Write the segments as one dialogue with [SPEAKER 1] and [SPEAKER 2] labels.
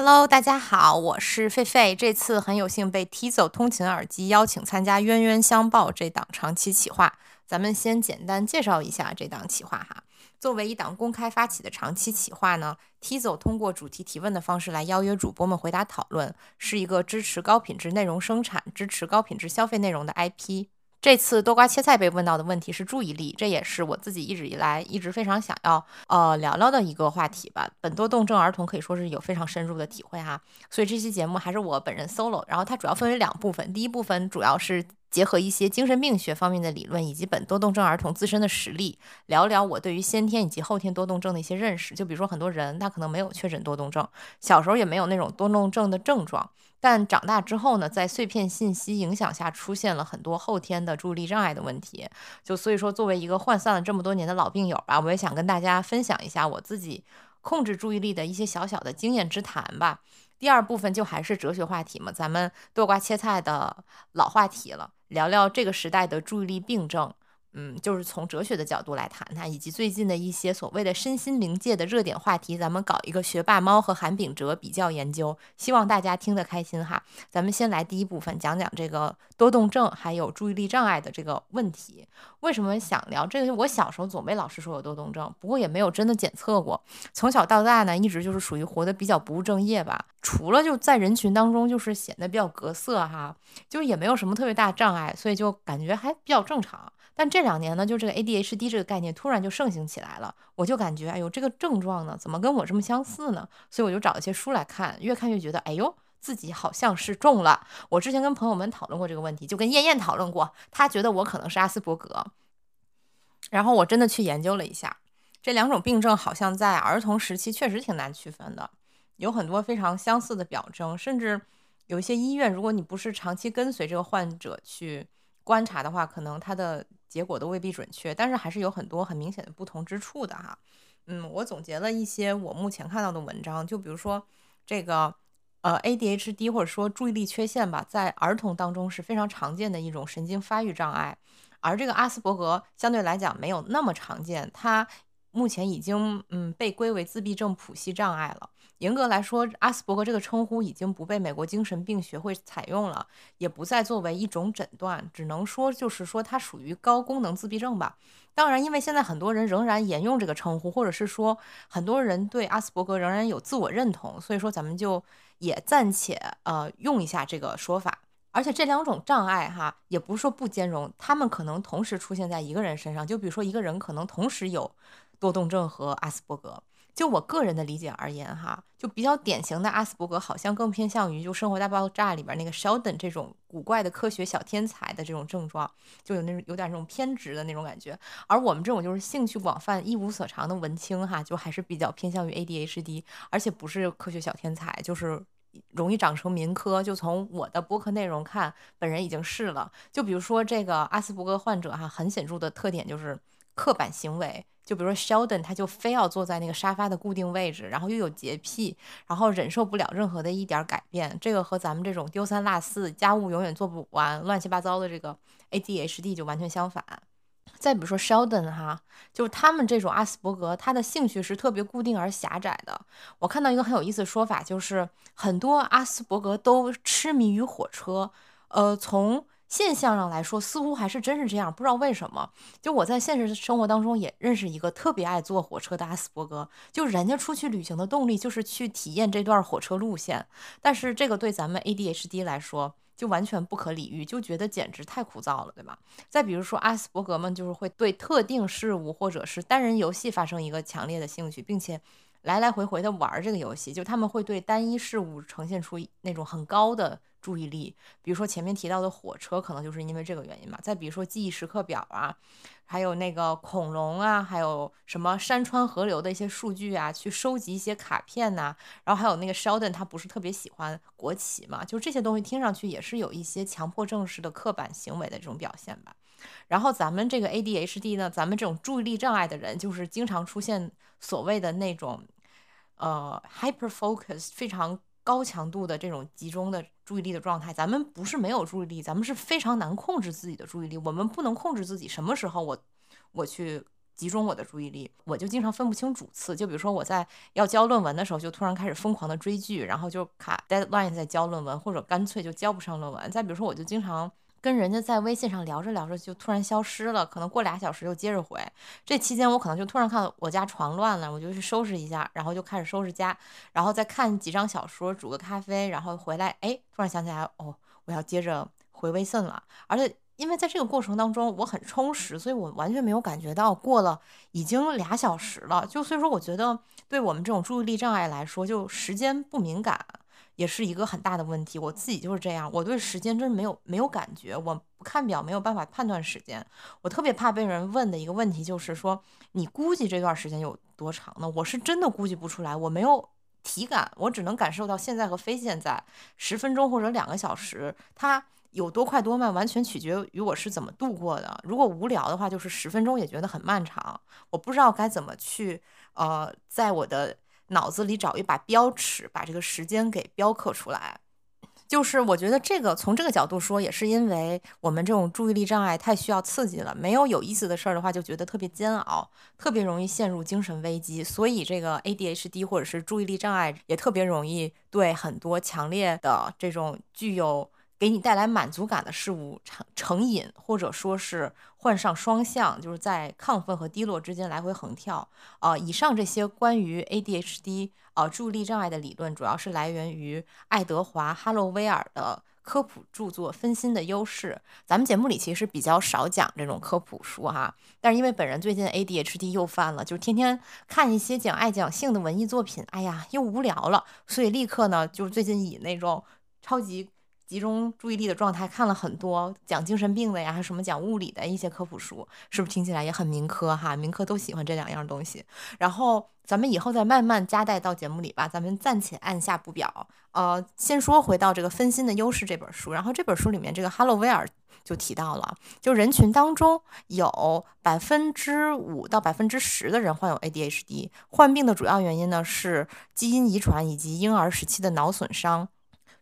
[SPEAKER 1] Hello，大家好，我是狒狒。这次很有幸被 Tizo 通勤耳机邀请参加《冤冤相报》这档长期企划。咱们先简单介绍一下这档企划哈。作为一档公开发起的长期企划呢，Tizo 通过主题提问的方式来邀约主播们回答讨论，是一个支持高品质内容生产、支持高品质消费内容的 IP。这次多瓜切菜被问到的问题是注意力，这也是我自己一直以来一直非常想要呃聊聊的一个话题吧。本多动症儿童可以说是有非常深入的体会哈，所以这期节目还是我本人 solo。然后它主要分为两部分，第一部分主要是结合一些精神病学方面的理论以及本多动症儿童自身的实例，聊聊我对于先天以及后天多动症的一些认识。就比如说很多人他可能没有确诊多动症，小时候也没有那种多动症的症状。但长大之后呢，在碎片信息影响下，出现了很多后天的注意力障碍的问题。就所以说，作为一个涣散了这么多年的老病友吧，我也想跟大家分享一下我自己控制注意力的一些小小的经验之谈吧。第二部分就还是哲学话题嘛，咱们剁瓜切菜的老话题了，聊聊这个时代的注意力病症。嗯，就是从哲学的角度来谈谈，以及最近的一些所谓的身心灵界的热点话题，咱们搞一个学霸猫和韩炳哲比较研究，希望大家听得开心哈。咱们先来第一部分，讲讲这个多动症还有注意力障碍的这个问题。为什么想聊这个？我小时候总被老师说有多动症，不过也没有真的检测过。从小到大呢，一直就是属于活得比较不务正业吧。除了就在人群当中，就是显得比较格色哈，就也没有什么特别大障碍，所以就感觉还比较正常。但这两年呢，就这个 ADHD 这个概念突然就盛行起来了，我就感觉，哎呦，这个症状呢，怎么跟我这么相似呢？所以我就找一些书来看，越看越觉得，哎呦，自己好像是中了。我之前跟朋友们讨论过这个问题，就跟燕燕讨论过，她觉得我可能是阿斯伯格。然后我真的去研究了一下，这两种病症好像在儿童时期确实挺难区分的，有很多非常相似的表征，甚至有一些医院，如果你不是长期跟随这个患者去观察的话，可能他的。结果都未必准确，但是还是有很多很明显的不同之处的哈。嗯，我总结了一些我目前看到的文章，就比如说这个呃 ADHD 或者说注意力缺陷吧，在儿童当中是非常常见的一种神经发育障碍，而这个阿斯伯格相对来讲没有那么常见，它目前已经嗯被归为自闭症谱系障碍了。严格来说，阿斯伯格这个称呼已经不被美国精神病学会采用了，也不再作为一种诊断，只能说就是说它属于高功能自闭症吧。当然，因为现在很多人仍然沿用这个称呼，或者是说很多人对阿斯伯格仍然有自我认同，所以说咱们就也暂且呃用一下这个说法。而且这两种障碍哈，也不是说不兼容，他们可能同时出现在一个人身上，就比如说一个人可能同时有多动症和阿斯伯格。就我个人的理解而言，哈，就比较典型的阿斯伯格，好像更偏向于就《生活大爆炸》里边那个 Sheldon 这种古怪的科学小天才的这种症状，就有那种有点那种偏执的那种感觉。而我们这种就是兴趣广泛、一无所长的文青，哈，就还是比较偏向于 ADHD，而且不是科学小天才，就是容易长成民科。就从我的播客内容看，本人已经是了。就比如说这个阿斯伯格患者，哈，很显著的特点就是刻板行为。就比如说 Sheldon，他就非要坐在那个沙发的固定位置，然后又有洁癖，然后忍受不了任何的一点改变。这个和咱们这种丢三落四、家务永远做不完、乱七八糟的这个 ADHD 就完全相反。再比如说 Sheldon 哈，就是他们这种阿斯伯格，他的兴趣是特别固定而狭窄的。我看到一个很有意思的说法，就是很多阿斯伯格都痴迷于火车。呃，从现象上来说，似乎还是真是这样，不知道为什么。就我在现实生活当中也认识一个特别爱坐火车的阿斯伯格，就人家出去旅行的动力就是去体验这段火车路线。但是这个对咱们 ADHD 来说就完全不可理喻，就觉得简直太枯燥了，对吧？再比如说阿斯伯格们就是会对特定事物或者是单人游戏发生一个强烈的兴趣，并且来来回回的玩这个游戏，就他们会对单一事物呈现出那种很高的。注意力，比如说前面提到的火车，可能就是因为这个原因吧。再比如说记忆时刻表啊，还有那个恐龙啊，还有什么山川河流的一些数据啊，去收集一些卡片呐。然后还有那个 Sheldon，他不是特别喜欢国旗嘛，就这些东西听上去也是有一些强迫症式的刻板行为的这种表现吧。然后咱们这个 ADHD 呢，咱们这种注意力障碍的人，就是经常出现所谓的那种呃 hyper focus 非常。高强度的这种集中的注意力的状态，咱们不是没有注意力，咱们是非常难控制自己的注意力。我们不能控制自己什么时候我我去集中我的注意力，我就经常分不清主次。就比如说我在要交论文的时候，就突然开始疯狂的追剧，然后就卡 deadline 在交论文，或者干脆就交不上论文。再比如说，我就经常跟人家在微信上聊着聊着就突然消失了，可能过俩小时又接着回。这期间我可能就突然看到我家床乱了，我就去收拾一下，然后就开始收拾家，然后再看几张小说，煮个咖啡，然后回来，哎，突然想起来，哦，我要接着回微信了，而且。因为在这个过程当中，我很充实，所以我完全没有感觉到过了已经俩小时了。就所以说，我觉得对我们这种注意力障碍来说，就时间不敏感也是一个很大的问题。我自己就是这样，我对时间真没有没有感觉，我不看表没有办法判断时间。我特别怕被人问的一个问题就是说，你估计这段时间有多长呢？我是真的估计不出来，我没有体感，我只能感受到现在和非现在，十分钟或者两个小时，它。有多快多慢，完全取决于我是怎么度过的。如果无聊的话，就是十分钟也觉得很漫长。我不知道该怎么去，呃，在我的脑子里找一把标尺，把这个时间给标刻出来。就是我觉得这个从这个角度说，也是因为我们这种注意力障碍太需要刺激了。没有有意思的事儿的话，就觉得特别煎熬，特别容易陷入精神危机。所以这个 ADHD 或者是注意力障碍也特别容易对很多强烈的这种具有。给你带来满足感的事物成成瘾，或者说是患上双向，就是在亢奋和低落之间来回横跳。啊，以上这些关于 ADHD 啊注意力障碍的理论，主要是来源于爱德华·哈洛威尔的科普著作《分心的优势》。咱们节目里其实比较少讲这种科普书哈，但是因为本人最近 ADHD 又犯了，就天天看一些讲爱讲性的文艺作品，哎呀，又无聊了，所以立刻呢，就是最近以那种超级。集中注意力的状态，看了很多讲精神病的呀，还什么讲物理的一些科普书，是不是听起来也很民科哈？民科都喜欢这两样东西。然后咱们以后再慢慢加带到节目里吧。咱们暂且按下不表。呃，先说回到这个分心的优势这本书。然后这本书里面，这个哈洛威尔就提到了，就人群当中有百分之五到百分之十的人患有 ADHD，患病的主要原因呢是基因遗传以及婴儿时期的脑损伤。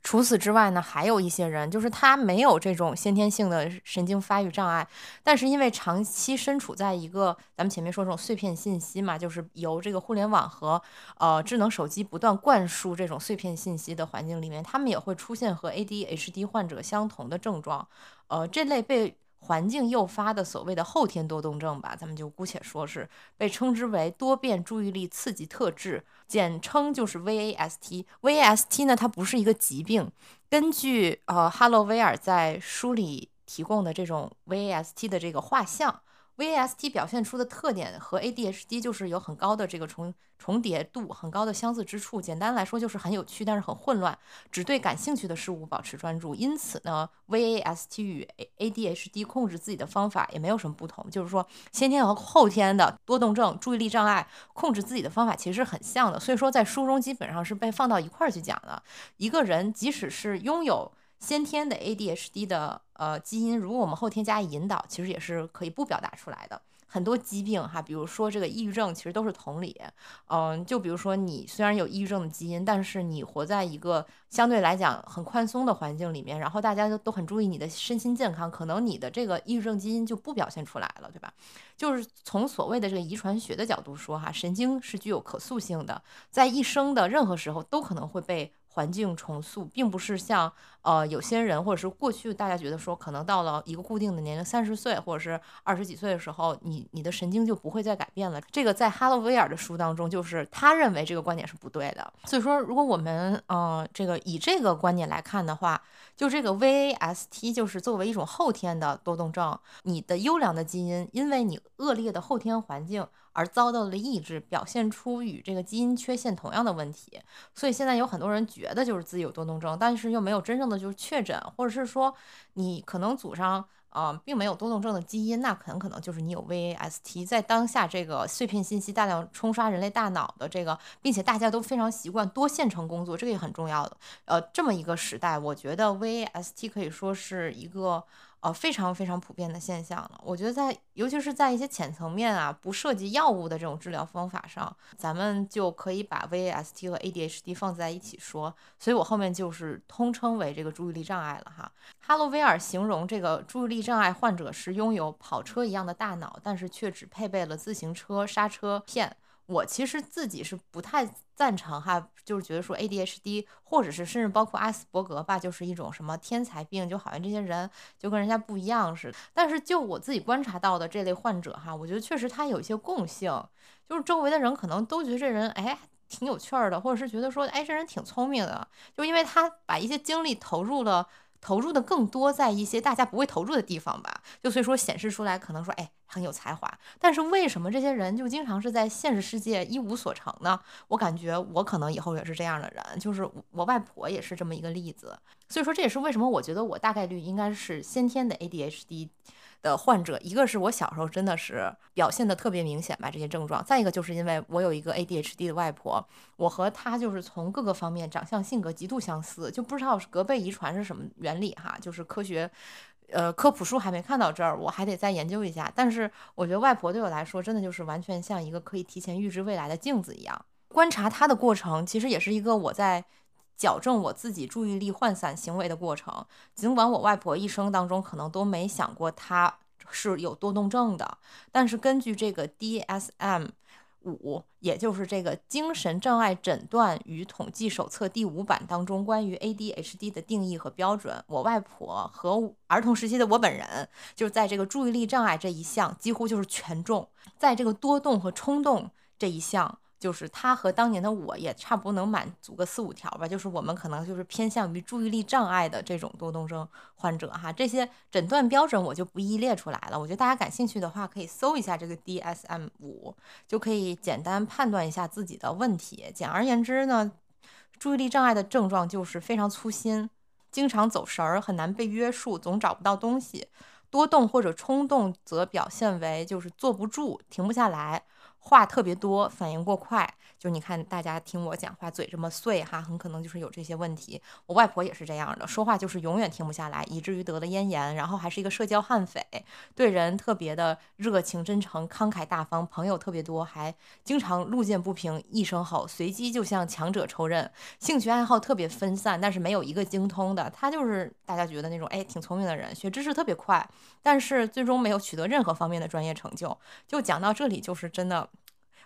[SPEAKER 1] 除此之外呢，还有一些人，就是他没有这种先天性的神经发育障碍，但是因为长期身处在一个咱们前面说这种碎片信息嘛，就是由这个互联网和呃智能手机不断灌输这种碎片信息的环境里面，他们也会出现和 ADHD 患者相同的症状。呃，这类被环境诱发的所谓的后天多动症吧，咱们就姑且说是被称之为多变注意力刺激特质。简称就是 VAST。VAST 呢，它不是一个疾病。根据呃哈洛威尔在书里提供的这种 VAST 的这个画像。VAST 表现出的特点和 ADHD 就是有很高的这个重重叠度，很高的相似之处。简单来说就是很有趣，但是很混乱，只对感兴趣的事物保持专注。因此呢，VAST 与 ADHD 控制自己的方法也没有什么不同。就是说，先天和后天的多动症、注意力障碍控制自己的方法其实是很像的。所以说，在书中基本上是被放到一块儿去讲的。一个人即使是拥有先天的 ADHD 的呃基因，如果我们后天加以引导，其实也是可以不表达出来的。很多疾病哈，比如说这个抑郁症，其实都是同理。嗯，就比如说你虽然有抑郁症的基因，但是你活在一个相对来讲很宽松的环境里面，然后大家都都很注意你的身心健康，可能你的这个抑郁症基因就不表现出来了，对吧？就是从所谓的这个遗传学的角度说哈，神经是具有可塑性的，在一生的任何时候都可能会被。环境重塑，并不是像呃有些人，或者是过去大家觉得说，可能到了一个固定的年龄，三十岁或者是二十几岁的时候，你你的神经就不会再改变了。这个在哈洛威尔的书当中，就是他认为这个观点是不对的。所以说，如果我们呃这个以这个观点来看的话，就这个 VAST 就是作为一种后天的多动症，你的优良的基因，因为你恶劣的后天环境。而遭到了抑制，表现出与这个基因缺陷同样的问题，所以现在有很多人觉得就是自己有多动症，但是又没有真正的就是确诊，或者是说你可能祖上啊并没有多动症的基因，那很可能就是你有 VAST。在当下这个碎片信息大量冲刷人类大脑的这个，并且大家都非常习惯多线程工作，这个也很重要的。呃，这么一个时代，我觉得 VAST 可以说是一个呃，非常非常普遍的现象了。我觉得在，尤其是在一些浅层面啊，不涉及药物的这种治疗方法上，咱们就可以把 VAST 和 ADHD 放在一起说。所以我后面就是通称为这个注意力障碍了哈。哈罗威尔形容这个注意力障碍患者是拥有跑车一样的大脑，但是却只配备了自行车刹车片。我其实自己是不太赞成哈，就是觉得说 ADHD 或者是甚至包括阿斯伯格吧，就是一种什么天才病，就好像这些人就跟人家不一样似的。但是就我自己观察到的这类患者哈，我觉得确实他有一些共性，就是周围的人可能都觉得这人哎挺有趣儿的，或者是觉得说哎这人挺聪明的，就因为他把一些精力投入了。投入的更多在一些大家不会投入的地方吧，就所以说显示出来可能说，哎，很有才华。但是为什么这些人就经常是在现实世界一无所成呢？我感觉我可能以后也是这样的人，就是我外婆也是这么一个例子。所以说这也是为什么我觉得我大概率应该是先天的 ADHD。的患者，一个是我小时候真的是表现的特别明显吧，这些症状；再一个就是因为我有一个 ADHD 的外婆，我和她就是从各个方面长相、性格极度相似，就不知道是隔辈遗传是什么原理哈，就是科学，呃，科普书还没看到这儿，我还得再研究一下。但是我觉得外婆对我来说，真的就是完全像一个可以提前预知未来的镜子一样，观察她的过程，其实也是一个我在。矫正我自己注意力涣散行为的过程。尽管我外婆一生当中可能都没想过她是有多动症的，但是根据这个 DSM 五，也就是这个精神障碍诊断与统计手册第五版当中关于 ADHD 的定义和标准，我外婆和儿童时期的我本人，就是在这个注意力障碍这一项几乎就是全中，在这个多动和冲动这一项。就是他和当年的我也差不多能满足个四五条吧，就是我们可能就是偏向于注意力障碍的这种多动症患者哈，这些诊断标准我就不一一列出来了。我觉得大家感兴趣的话，可以搜一下这个 DSM 五，就可以简单判断一下自己的问题。简而言之呢，注意力障碍的症状就是非常粗心，经常走神儿，很难被约束，总找不到东西。多动或者冲动则表现为就是坐不住，停不下来。话特别多，反应过快，就你看大家听我讲话嘴这么碎哈，很可能就是有这些问题。我外婆也是这样的，说话就是永远停不下来，以至于得了咽炎，然后还是一个社交悍匪，对人特别的热情真诚、慷慨大方，朋友特别多，还经常路见不平一声吼，随机就向强者抽刃。兴趣爱好特别分散，但是没有一个精通的。他就是大家觉得那种哎挺聪明的人，学知识特别快，但是最终没有取得任何方面的专业成就。就讲到这里，就是真的。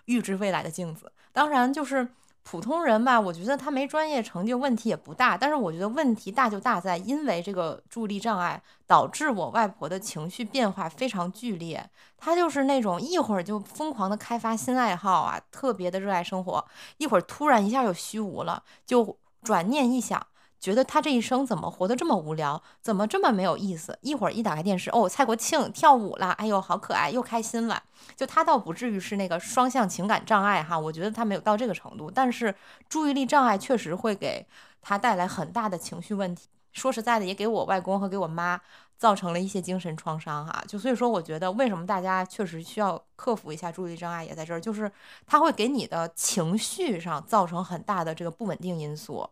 [SPEAKER 1] 预知未来的镜子，当然就是普通人吧。我觉得他没专业成就，问题也不大。但是我觉得问题大就大在，因为这个注意力障碍导致我外婆的情绪变化非常剧烈。她就是那种一会儿就疯狂的开发新爱好啊，特别的热爱生活；一会儿突然一下就虚无了，就转念一想。觉得他这一生怎么活得这么无聊，怎么这么没有意思？一会儿一打开电视，哦，蔡国庆跳舞了，哎呦，好可爱，又开心了。就他倒不至于是那个双向情感障碍哈，我觉得他没有到这个程度，但是注意力障碍确实会给他带来很大的情绪问题。说实在的，也给我外公和给我妈造成了一些精神创伤哈。就所以说，我觉得为什么大家确实需要克服一下注意力障碍，也在这儿，就是他会给你的情绪上造成很大的这个不稳定因素。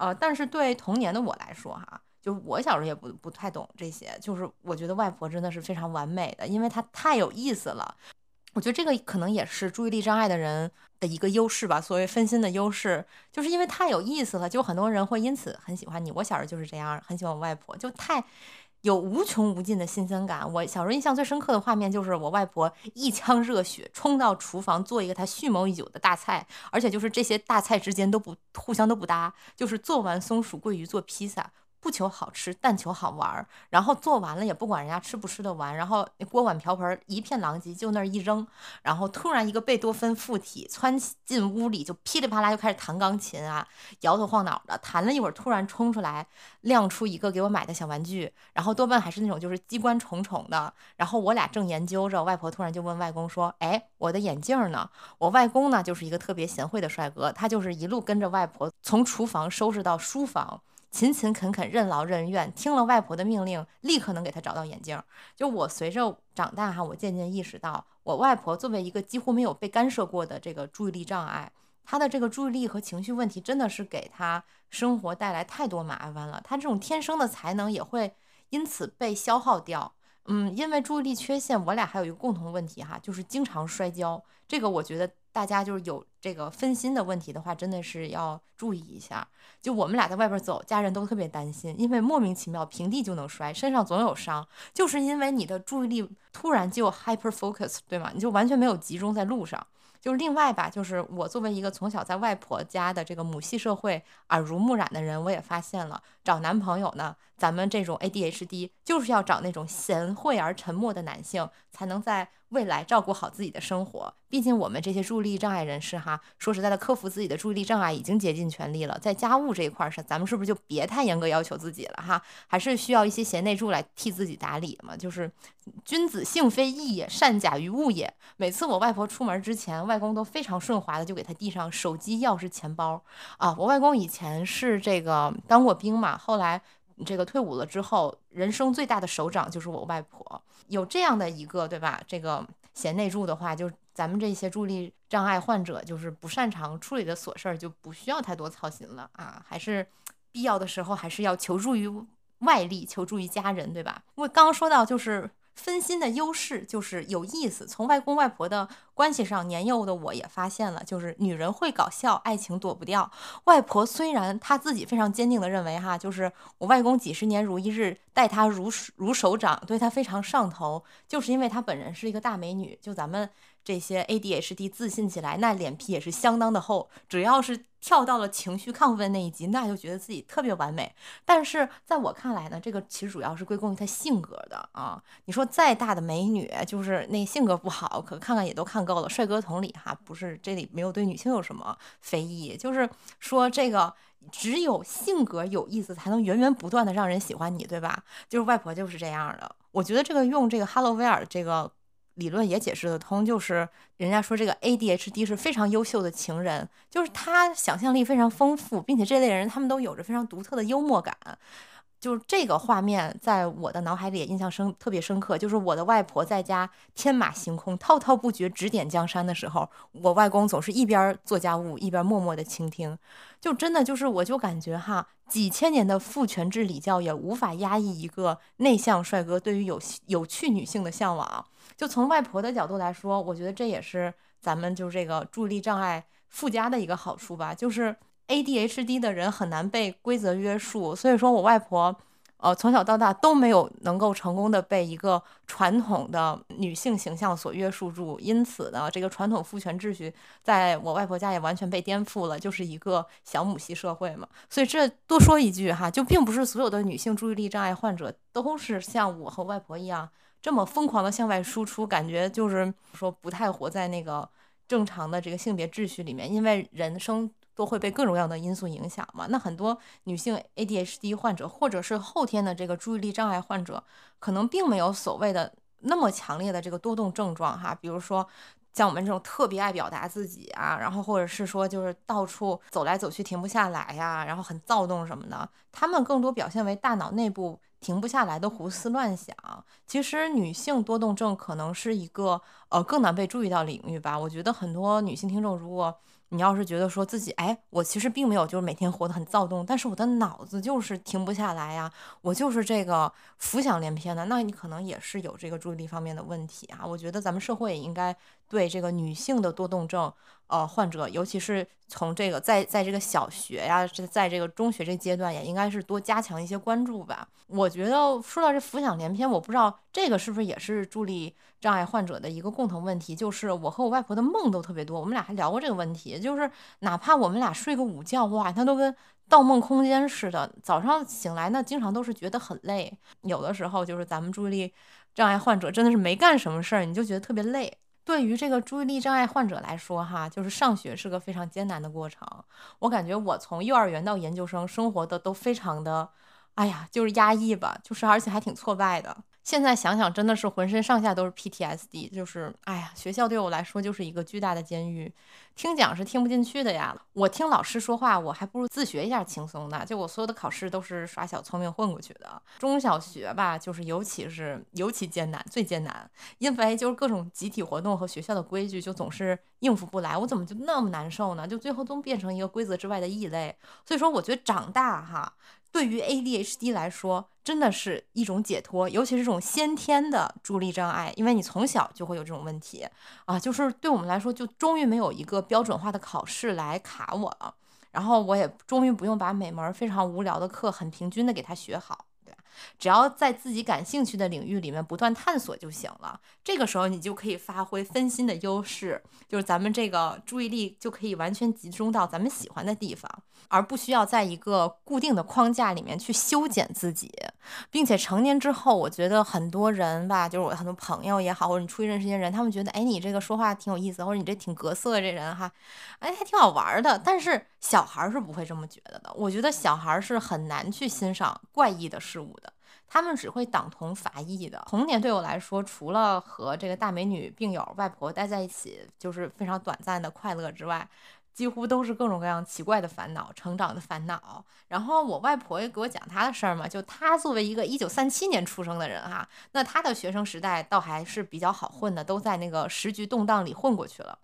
[SPEAKER 1] 呃，但是对童年的我来说，哈，就是我小时候也不不太懂这些，就是我觉得外婆真的是非常完美的，因为她太有意思了。我觉得这个可能也是注意力障碍的人的一个优势吧，所谓分心的优势，就是因为太有意思了，就很多人会因此很喜欢你。我小时候就是这样，很喜欢我外婆，就太。有无穷无尽的新鲜感。我小时候印象最深刻的画面就是我外婆一腔热血冲到厨房做一个她蓄谋已久的大菜，而且就是这些大菜之间都不互相都不搭，就是做完松鼠桂鱼做披萨。不求好吃，但求好玩儿。然后做完了也不管人家吃不吃得完，然后锅碗瓢盆一片狼藉，就那儿一扔。然后突然一个贝多芬附体窜进屋里，就噼里啪啦就开始弹钢琴啊，摇头晃脑的弹了一会儿，突然冲出来亮出一个给我买的小玩具，然后多半还是那种就是机关重重的。然后我俩正研究着，外婆突然就问外公说：“哎，我的眼镜呢？”我外公呢就是一个特别贤惠的帅哥，他就是一路跟着外婆从厨房收拾到书房。勤勤恳恳、任劳任怨，听了外婆的命令，立刻能给他找到眼镜。就我随着长大哈，我渐渐意识到，我外婆作为一个几乎没有被干涉过的这个注意力障碍，她的这个注意力和情绪问题真的是给她生活带来太多麻烦了。她这种天生的才能也会因此被消耗掉。嗯，因为注意力缺陷，我俩还有一个共同问题哈，就是经常摔跤。这个我觉得大家就是有这个分心的问题的话，真的是要注意一下。就我们俩在外边走，家人都特别担心，因为莫名其妙平地就能摔，身上总有伤，就是因为你的注意力突然就 hyper focus，对吗？你就完全没有集中在路上。就是另外吧，就是我作为一个从小在外婆家的这个母系社会耳濡目染的人，我也发现了，找男朋友呢，咱们这种 ADHD 就是要找那种贤惠而沉默的男性，才能在。未来照顾好自己的生活，毕竟我们这些注意力障碍人士哈，说实在的，克服自己的注意力障碍已经竭尽全力了。在家务这一块上，咱们是不是就别太严格要求自己了哈？还是需要一些贤内助来替自己打理嘛？就是君子性非异也，善假于物也。每次我外婆出门之前，外公都非常顺滑的就给她递上手机、钥匙、钱包啊。我外公以前是这个当过兵嘛，后来。这个退伍了之后，人生最大的首长就是我外婆。有这样的一个，对吧？这个贤内助的话，就咱们这些助力障碍患者，就是不擅长处理的琐事儿，就不需要太多操心了啊。还是必要的时候，还是要求助于外力，求助于家人，对吧？我刚刚说到，就是。分心的优势就是有意思。从外公外婆的关系上，年幼的我也发现了，就是女人会搞笑，爱情躲不掉。外婆虽然她自己非常坚定的认为，哈，就是我外公几十年如一日，待她如如手掌，对她非常上头，就是因为她本人是一个大美女。就咱们。这些 ADHD 自信起来，那脸皮也是相当的厚。只要是跳到了情绪亢奋那一集，那就觉得自己特别完美。但是在我看来呢，这个其实主要是归功于她性格的啊。你说再大的美女，就是那性格不好，可看看也都看够了。帅哥同理哈，不是这里没有对女性有什么非议，就是说这个只有性格有意思，才能源源不断的让人喜欢你，对吧？就是外婆就是这样的。我觉得这个用这个哈喽威尔这个。理论也解释得通，就是人家说这个 ADHD 是非常优秀的情人，就是他想象力非常丰富，并且这类人他们都有着非常独特的幽默感。就是这个画面在我的脑海里也印象深特别深刻。就是我的外婆在家天马行空、滔滔不绝指点江山的时候，我外公总是一边做家务一边默默的倾听。就真的就是，我就感觉哈，几千年的父权制礼教也无法压抑一个内向帅哥对于有有趣女性的向往。就从外婆的角度来说，我觉得这也是咱们就这个注意力障碍附加的一个好处吧，就是。ADHD 的人很难被规则约束，所以说我外婆，呃，从小到大都没有能够成功的被一个传统的女性形象所约束住，因此呢，这个传统父权秩序在我外婆家也完全被颠覆了，就是一个小母系社会嘛。所以这多说一句哈，就并不是所有的女性注意力障碍患者都是像我和外婆一样这么疯狂的向外输出，感觉就是说不太活在那个正常的这个性别秩序里面，因为人生。都会被各种各样的因素影响嘛？那很多女性 ADHD 患者，或者是后天的这个注意力障碍患者，可能并没有所谓的那么强烈的这个多动症状哈。比如说像我们这种特别爱表达自己啊，然后或者是说就是到处走来走去停不下来呀，然后很躁动什么的，他们更多表现为大脑内部停不下来的胡思乱想。其实女性多动症可能是一个呃更难被注意到领域吧。我觉得很多女性听众如果。你要是觉得说自己，哎，我其实并没有，就是每天活得很躁动，但是我的脑子就是停不下来呀，我就是这个浮想联翩的，那你可能也是有这个注意力方面的问题啊。我觉得咱们社会也应该对这个女性的多动症。呃，患者，尤其是从这个在在这个小学呀，这在这个中学这阶段，也应该是多加强一些关注吧。我觉得说到这浮想联翩，我不知道这个是不是也是注意力障碍患者的一个共同问题，就是我和我外婆的梦都特别多。我们俩还聊过这个问题，就是哪怕我们俩睡个午觉，哇，他都跟盗梦空间似的。早上醒来呢，经常都是觉得很累。有的时候就是咱们注意力障碍患者真的是没干什么事儿，你就觉得特别累。对于这个注意力障碍患者来说，哈，就是上学是个非常艰难的过程。我感觉我从幼儿园到研究生生活的都非常的，哎呀，就是压抑吧，就是而且还挺挫败的。现在想想，真的是浑身上下都是 PTSD，就是哎呀，学校对我来说就是一个巨大的监狱，听讲是听不进去的呀。我听老师说话，我还不如自学一下轻松的。就我所有的考试都是耍小聪明混过去的。中小学吧，就是尤其是尤其艰难，最艰难，因为就是各种集体活动和学校的规矩就总是应付不来，我怎么就那么难受呢？就最后都变成一个规则之外的异类。所以说，我觉得长大哈。对于 ADHD 来说，真的是一种解脱，尤其是这种先天的助力障碍，因为你从小就会有这种问题啊，就是对我们来说，就终于没有一个标准化的考试来卡我了，然后我也终于不用把每门非常无聊的课很平均的给他学好。对只要在自己感兴趣的领域里面不断探索就行了。这个时候你就可以发挥分心的优势，就是咱们这个注意力就可以完全集中到咱们喜欢的地方，而不需要在一个固定的框架里面去修剪自己。并且成年之后，我觉得很多人吧，就是我很多朋友也好，或者你出去认识一些人，他们觉得，哎，你这个说话挺有意思，或者你这挺格色这人哈，哎，还挺好玩的。但是小孩是不会这么觉得的。我觉得小孩是很难去欣赏怪异的事物的。他们只会党同伐异的童年对我来说，除了和这个大美女病友外婆待在一起，就是非常短暂的快乐之外，几乎都是各种各样奇怪的烦恼、成长的烦恼。然后我外婆也给我讲她的事儿嘛，就她作为一个一九三七年出生的人哈，那她的学生时代倒还是比较好混的，都在那个时局动荡里混过去了。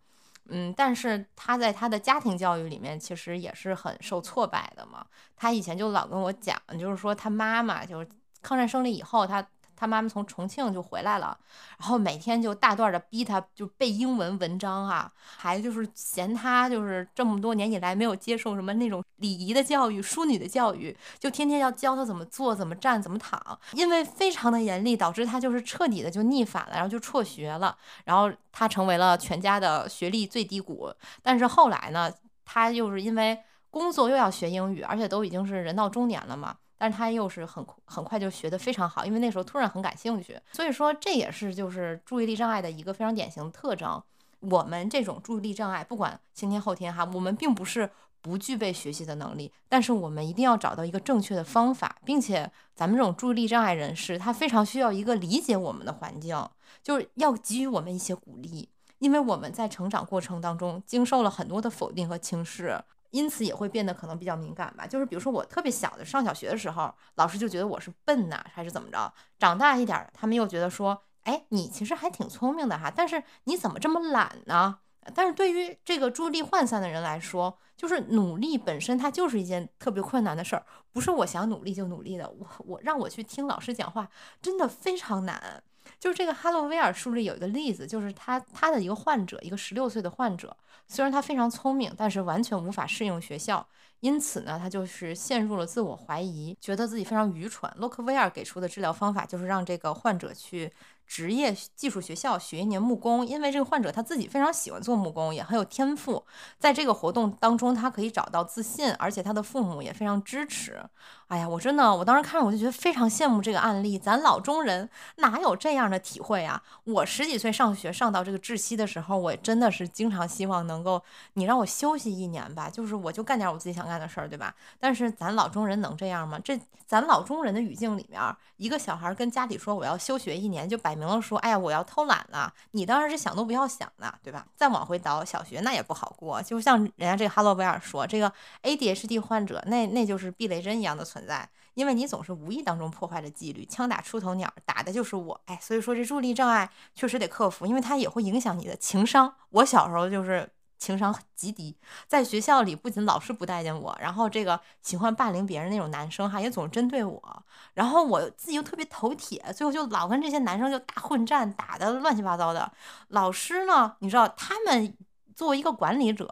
[SPEAKER 1] 嗯，但是她在她的家庭教育里面其实也是很受挫败的嘛。她以前就老跟我讲，就是说她妈妈就是。抗战胜利以后，他他妈妈从重庆就回来了，然后每天就大段的逼他就背英文文章啊，还就是嫌他就是这么多年以来没有接受什么那种礼仪的教育、淑女的教育，就天天要教他怎么坐、怎么站、怎么躺，因为非常的严厉，导致他就是彻底的就逆反了，然后就辍学了，然后他成为了全家的学历最低谷。但是后来呢，他又是因为工作又要学英语，而且都已经是人到中年了嘛。但是他又是很很快就学得非常好，因为那时候突然很感兴趣，所以说这也是就是注意力障碍的一个非常典型的特征。我们这种注意力障碍，不管先天后天哈，我们并不是不具备学习的能力，但是我们一定要找到一个正确的方法，并且咱们这种注意力障碍人士，他非常需要一个理解我们的环境，就是要给予我们一些鼓励，因为我们在成长过程当中经受了很多的否定和轻视。因此也会变得可能比较敏感吧，就是比如说我特别小的上小学的时候，老师就觉得我是笨呐，还是怎么着？长大一点，他们又觉得说，哎，你其实还挺聪明的哈，但是你怎么这么懒呢？但是对于这个注意力涣散的人来说，就是努力本身它就是一件特别困难的事儿，不是我想努力就努力的。我我让我去听老师讲话，真的非常难。就是这个哈洛威尔书里有一个例子，就是他他的一个患者，一个十六岁的患者，虽然他非常聪明，但是完全无法适应学校，因此呢，他就是陷入了自我怀疑，觉得自己非常愚蠢。洛克威尔给出的治疗方法就是让这个患者去。职业技术学校学一年木工，因为这个患者他自己非常喜欢做木工，也很有天赋。在这个活动当中，他可以找到自信，而且他的父母也非常支持。哎呀，我真的，我当时看着我就觉得非常羡慕这个案例。咱老中人哪有这样的体会啊？我十几岁上学上到这个窒息的时候，我真的是经常希望能够你让我休息一年吧，就是我就干点我自己想干的事儿，对吧？但是咱老中人能这样吗？这咱老中人的语境里面，一个小孩跟家里说我要休学一年，就摆。明了说，哎呀，我要偷懒了，你当然是想都不要想的，对吧？再往回倒，小学那也不好过，就像人家这个哈罗威尔说，这个 ADHD 患者，那那就是避雷针一样的存在，因为你总是无意当中破坏了纪律，枪打出头鸟，打的就是我，哎，所以说这注意力障碍确实得克服，因为它也会影响你的情商。我小时候就是。情商极低，在学校里不仅老师不待见我，然后这个喜欢霸凌别人那种男生哈也总针对我，然后我自己又特别头铁，最后就老跟这些男生就大混战，打的乱七八糟的。老师呢，你知道他们作为一个管理者，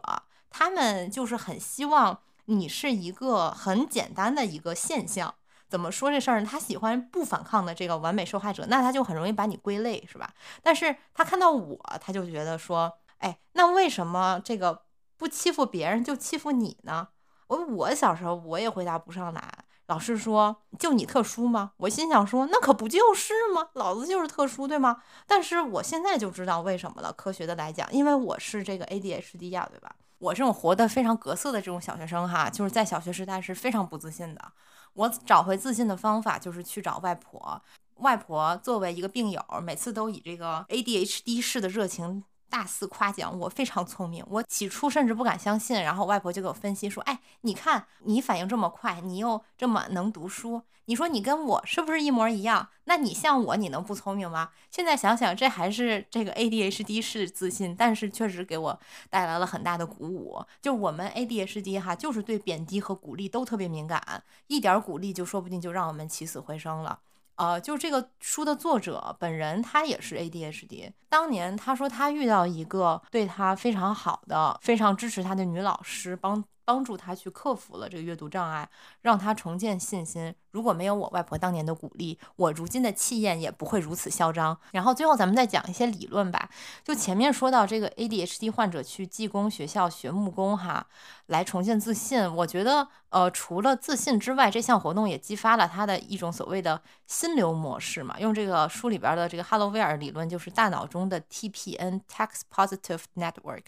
[SPEAKER 1] 他们就是很希望你是一个很简单的一个现象。怎么说这事儿呢？他喜欢不反抗的这个完美受害者，那他就很容易把你归类，是吧？但是他看到我，他就觉得说。哎，那为什么这个不欺负别人就欺负你呢？我我小时候我也回答不上来。老师说就你特殊吗？我心想说那可不就是吗？老子就是特殊，对吗？但是我现在就知道为什么了。科学的来讲，因为我是这个 ADHD 呀，对吧？我这种活的非常格色的这种小学生哈，就是在小学时代是非常不自信的。我找回自信的方法就是去找外婆。外婆作为一个病友，每次都以这个 ADHD 式的热情。大肆夸奖我非常聪明。我起初甚至不敢相信，然后外婆就给我分析说：“哎，你看你反应这么快，你又这么能读书，你说你跟我是不是一模一样？那你像我，你能不聪明吗？”现在想想，这还是这个 ADHD 是自信，但是确实给我带来了很大的鼓舞。就我们 ADHD 哈，就是对贬低和鼓励都特别敏感，一点鼓励就说不定就让我们起死回生了。呃，就这个书的作者本人，他也是 ADHD。当年他说他遇到一个对他非常好的、非常支持他的女老师，帮。帮助他去克服了这个阅读障碍，让他重建信心。如果没有我外婆当年的鼓励，我如今的气焰也不会如此嚣张。然后最后咱们再讲一些理论吧。就前面说到这个 ADHD 患者去技工学校学木工哈，来重建自信。我觉得呃，除了自信之外，这项活动也激发了他的一种所谓的心流模式嘛。用这个书里边的这个哈罗威尔理论，就是大脑中的 TPN（Text Positive Network）。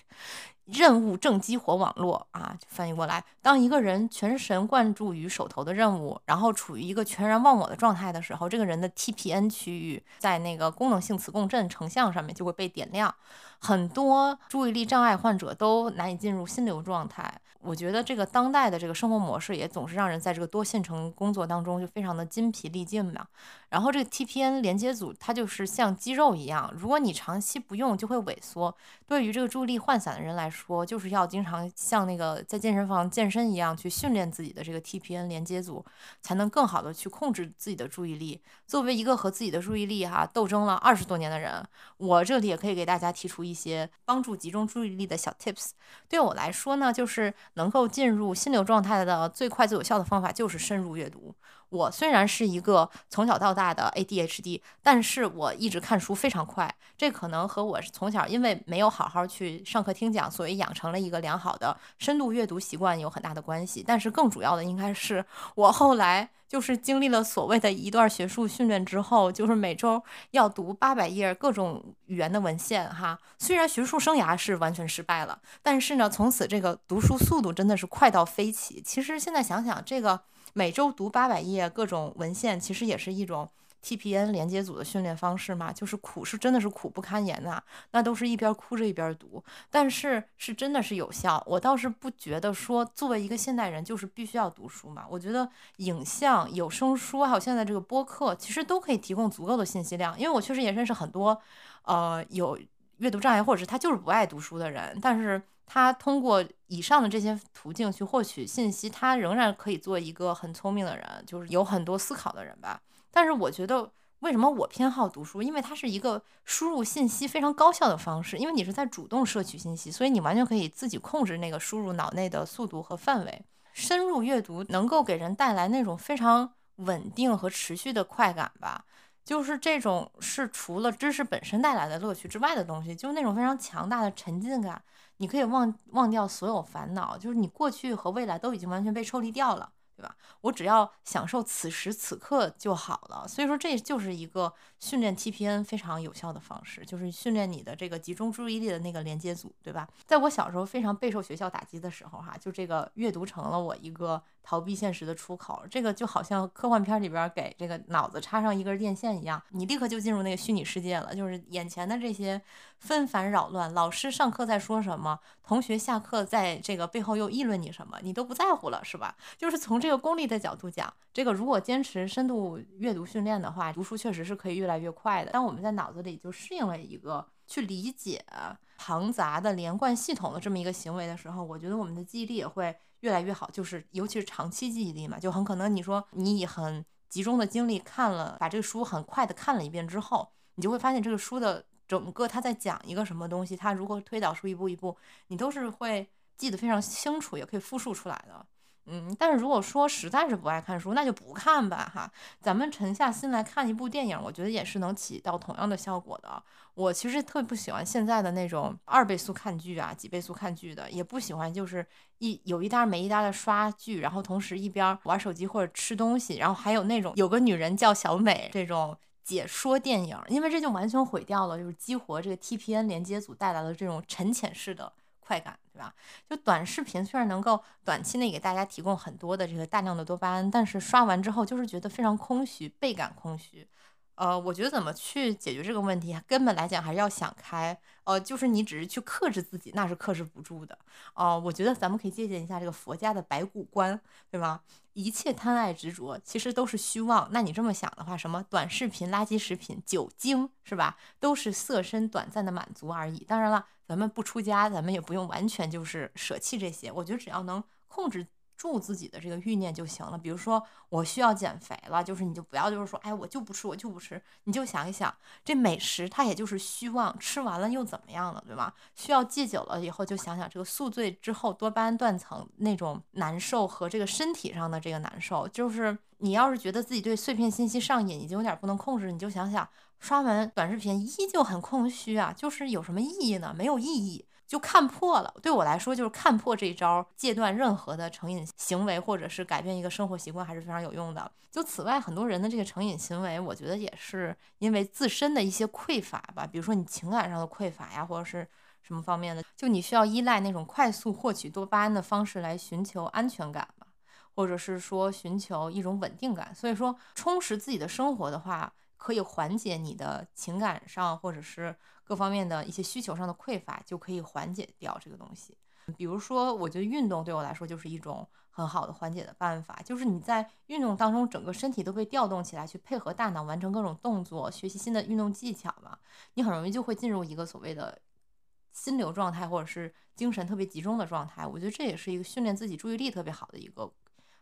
[SPEAKER 1] 任务正激活网络啊，翻译过来，当一个人全神贯注于手头的任务，然后处于一个全然忘我的状态的时候，这个人的 TPN 区域在那个功能性磁共振成像上面就会被点亮。很多注意力障碍患者都难以进入心流状态。我觉得这个当代的这个生活模式也总是让人在这个多线程工作当中就非常的筋疲力尽嘛。然后这个 TPN 连接组它就是像肌肉一样，如果你长期不用就会萎缩。对于这个注意力涣散的人来说，就是要经常像那个在健身房健身一样去训练自己的这个 TPN 连接组，才能更好的去控制自己的注意力。作为一个和自己的注意力哈斗争了二十多年的人，我这里也可以给大家提出一些帮助集中注意力的小 tips。对我来说呢，就是能够进入心流状态的最快最有效的方法就是深入阅读。我虽然是一个从小到大的 ADHD，但是我一直看书非常快。这可能和我从小因为没有好好去上课听讲，所以养成了一个良好的深度阅读习惯有很大的关系。但是更主要的应该是我后来就是经历了所谓的一段学术训练之后，就是每周要读八百页各种语言的文献哈。虽然学术生涯是完全失败了，但是呢，从此这个读书速度真的是快到飞起。其实现在想想这个。每周读八百页各种文献，其实也是一种 TPN 连接组的训练方式嘛。就是苦是真的是苦不堪言呐，那都是一边哭着一边读，但是是真的是有效。我倒是不觉得说作为一个现代人就是必须要读书嘛。我觉得影像、有声书还有现在这个播客，其实都可以提供足够的信息量。因为我确实也认识很多，呃，有阅读障碍或者是他就是不爱读书的人，但是。他通过以上的这些途径去获取信息，他仍然可以做一个很聪明的人，就是有很多思考的人吧。但是我觉得，为什么我偏好读书？因为它是一个输入信息非常高效的方式，因为你是在主动摄取信息，所以你完全可以自己控制那个输入脑内的速度和范围。深入阅读能够给人带来那种非常稳定和持续的快感吧。就是这种是除了知识本身带来的乐趣之外的东西，就是那种非常强大的沉浸感，你可以忘忘掉所有烦恼，就是你过去和未来都已经完全被抽离掉了。对吧？我只要享受此时此刻就好了。所以说，这就是一个训练 TPN 非常有效的方式，就是训练你的这个集中注意力的那个连接组，对吧？在我小时候非常备受学校打击的时候，哈，就这个阅读成了我一个逃避现实的出口。这个就好像科幻片里边给这个脑子插上一根电线一样，你立刻就进入那个虚拟世界了。就是眼前的这些纷繁扰乱，老师上课在说什么，同学下课在这个背后又议论你什么，你都不在乎了，是吧？就是从这。这个功利的角度讲，这个如果坚持深度阅读训练的话，读书确实是可以越来越快的。当我们在脑子里就适应了一个去理解庞杂的连贯系统的这么一个行为的时候，我觉得我们的记忆力也会越来越好。就是尤其是长期记忆力嘛，就很可能你说你以很集中的精力看了，把这个书很快的看了一遍之后，你就会发现这个书的整个他在讲一个什么东西，他如何推导出一步一步，你都是会记得非常清楚，也可以复述出来的。嗯，但是如果说实在是不爱看书，那就不看吧，哈。咱们沉下心来看一部电影，我觉得也是能起到同样的效果的。我其实特别不喜欢现在的那种二倍速看剧啊，几倍速看剧的，也不喜欢就是一有一搭没一搭的刷剧，然后同时一边玩手机或者吃东西，然后还有那种有个女人叫小美这种解说电影，因为这就完全毁掉了，就是激活这个 TPN 连接组带来的这种沉潜式的。快感，对吧？就短视频虽然能够短期内给大家提供很多的这个大量的多巴胺，但是刷完之后就是觉得非常空虚，倍感空虚。呃，我觉得怎么去解决这个问题，根本来讲还是要想开。呃，就是你只是去克制自己，那是克制不住的。哦，我觉得咱们可以借鉴一下这个佛家的白骨观，对吗？一切贪爱执着其实都是虚妄。那你这么想的话，什么短视频、垃圾食品、酒精，是吧？都是色身短暂的满足而已。当然了，咱们不出家，咱们也不用完全就是舍弃这些。我觉得只要能控制。住自己的这个欲念就行了。比如说，我需要减肥了，就是你就不要就是说，哎，我就不吃，我就不吃。你就想一想，这美食它也就是虚妄，吃完了又怎么样了，对吧？需要戒酒了以后，就想想这个宿醉之后多巴胺断层那种难受和这个身体上的这个难受。就是你要是觉得自己对碎片信息上瘾，已经有点不能控制，你就想想，刷完短视频依旧很空虚啊，就是有什么意义呢？没有意义。就看破了，对我来说就是看破这一招，戒断任何的成瘾行为，或者是改变一个生活习惯，还是非常有用的。就此外，很多人的这个成瘾行为，我觉得也是因为自身的一些匮乏吧，比如说你情感上的匮乏呀，或者是什么方面的，就你需要依赖那种快速获取多巴胺的方式来寻求安全感吧，或者是说寻求一种稳定感。所以说，充实自己的生活的话。可以缓解你的情感上或者是各方面的一些需求上的匮乏，就可以缓解掉这个东西。比如说，我觉得运动对我来说就是一种很好的缓解的办法，就是你在运动当中，整个身体都被调动起来，去配合大脑完成各种动作，学习新的运动技巧嘛，你很容易就会进入一个所谓的心流状态，或者是精神特别集中的状态。我觉得这也是一个训练自己注意力特别好的一个。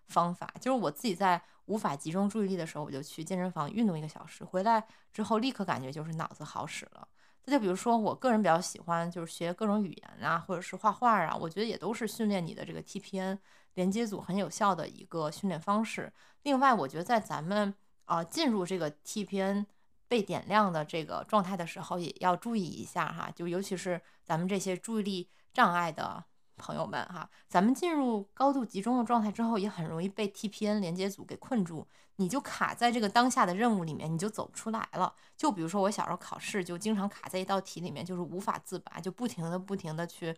[SPEAKER 1] 方法就是我自己在无法集中注意力的时候，我就去健身房运动一个小时，回来之后立刻感觉就是脑子好使了。那就比如说，我个人比较喜欢就是学各种语言啊，或者是画画啊，我觉得也都是训练你的这个 TPN 连接组很有效的一个训练方式。另外，我觉得在咱们啊进入这个 TPN 被点亮的这个状态的时候，也要注意一下哈，就尤其是咱们这些注意力障碍的。朋友们哈，咱们进入高度集中的状态之后，也很容易被 TPN 连接组给困住，你就卡在这个当下的任务里面，你就走不出来了。就比如说我小时候考试，就经常卡在一道题里面，就是无法自拔，就不停的不停的去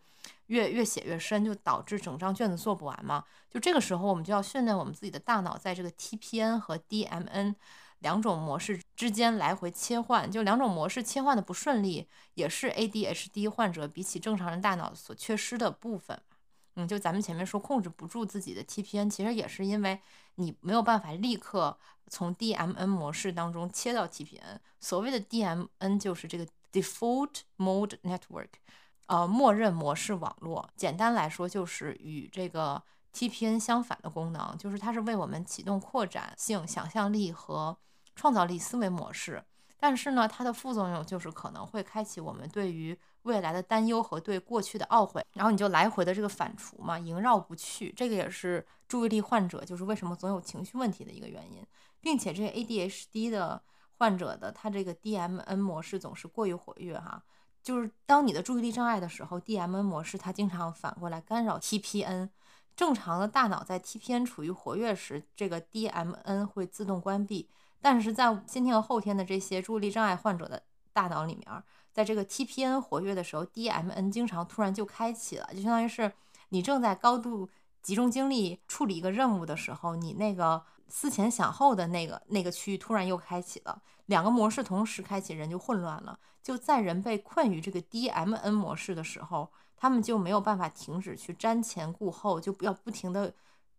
[SPEAKER 1] 越越写越深，就导致整张卷子做不完嘛。就这个时候，我们就要训练我们自己的大脑，在这个 TPN 和 DMN。两种模式之间来回切换，就两种模式切换的不顺利，也是 ADHD 患者比起正常人大脑所缺失的部分。嗯，就咱们前面说控制不住自己的 TPN，其实也是因为你没有办法立刻从 DMN 模式当中切到 TPN。所谓的 DMN 就是这个 Default Mode Network，呃，默认模式网络。简单来说，就是与这个 TPN 相反的功能，就是它是为我们启动扩展性想象力和创造力思维模式，但是呢，它的副作用就是可能会开启我们对于未来的担忧和对过去的懊悔，然后你就来回的这个反刍嘛，萦绕不去。这个也是注意力患者就是为什么总有情绪问题的一个原因，并且这 ADHD 的患者的他这个 DMN 模式总是过于活跃哈，就是当你的注意力障碍的时候，DMN 模式它经常反过来干扰 TPN。正常的大脑在 TPN 处于活跃时，这个 DMN 会自动关闭。但是在先天和后天的这些注意力障碍患者的大脑里面，在这个 TPN 活跃的时候，DMN 经常突然就开启了，就相当于是你正在高度集中精力处理一个任务的时候，你那个思前想后的那个那个区域突然又开启了，两个模式同时开启，人就混乱了。就在人被困于这个 DMN 模式的时候，他们就没有办法停止去瞻前顾后，就不要不停的。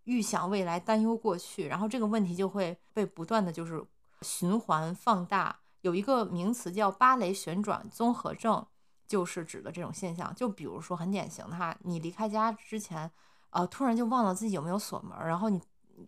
[SPEAKER 1] 预想未来，担忧过去，然后这个问题就会被不断的就是循环放大。有一个名词叫芭蕾旋转综合症，就是指的这种现象。就比如说很典型的哈，你离开家之前，呃，突然就忘了自己有没有锁门，然后你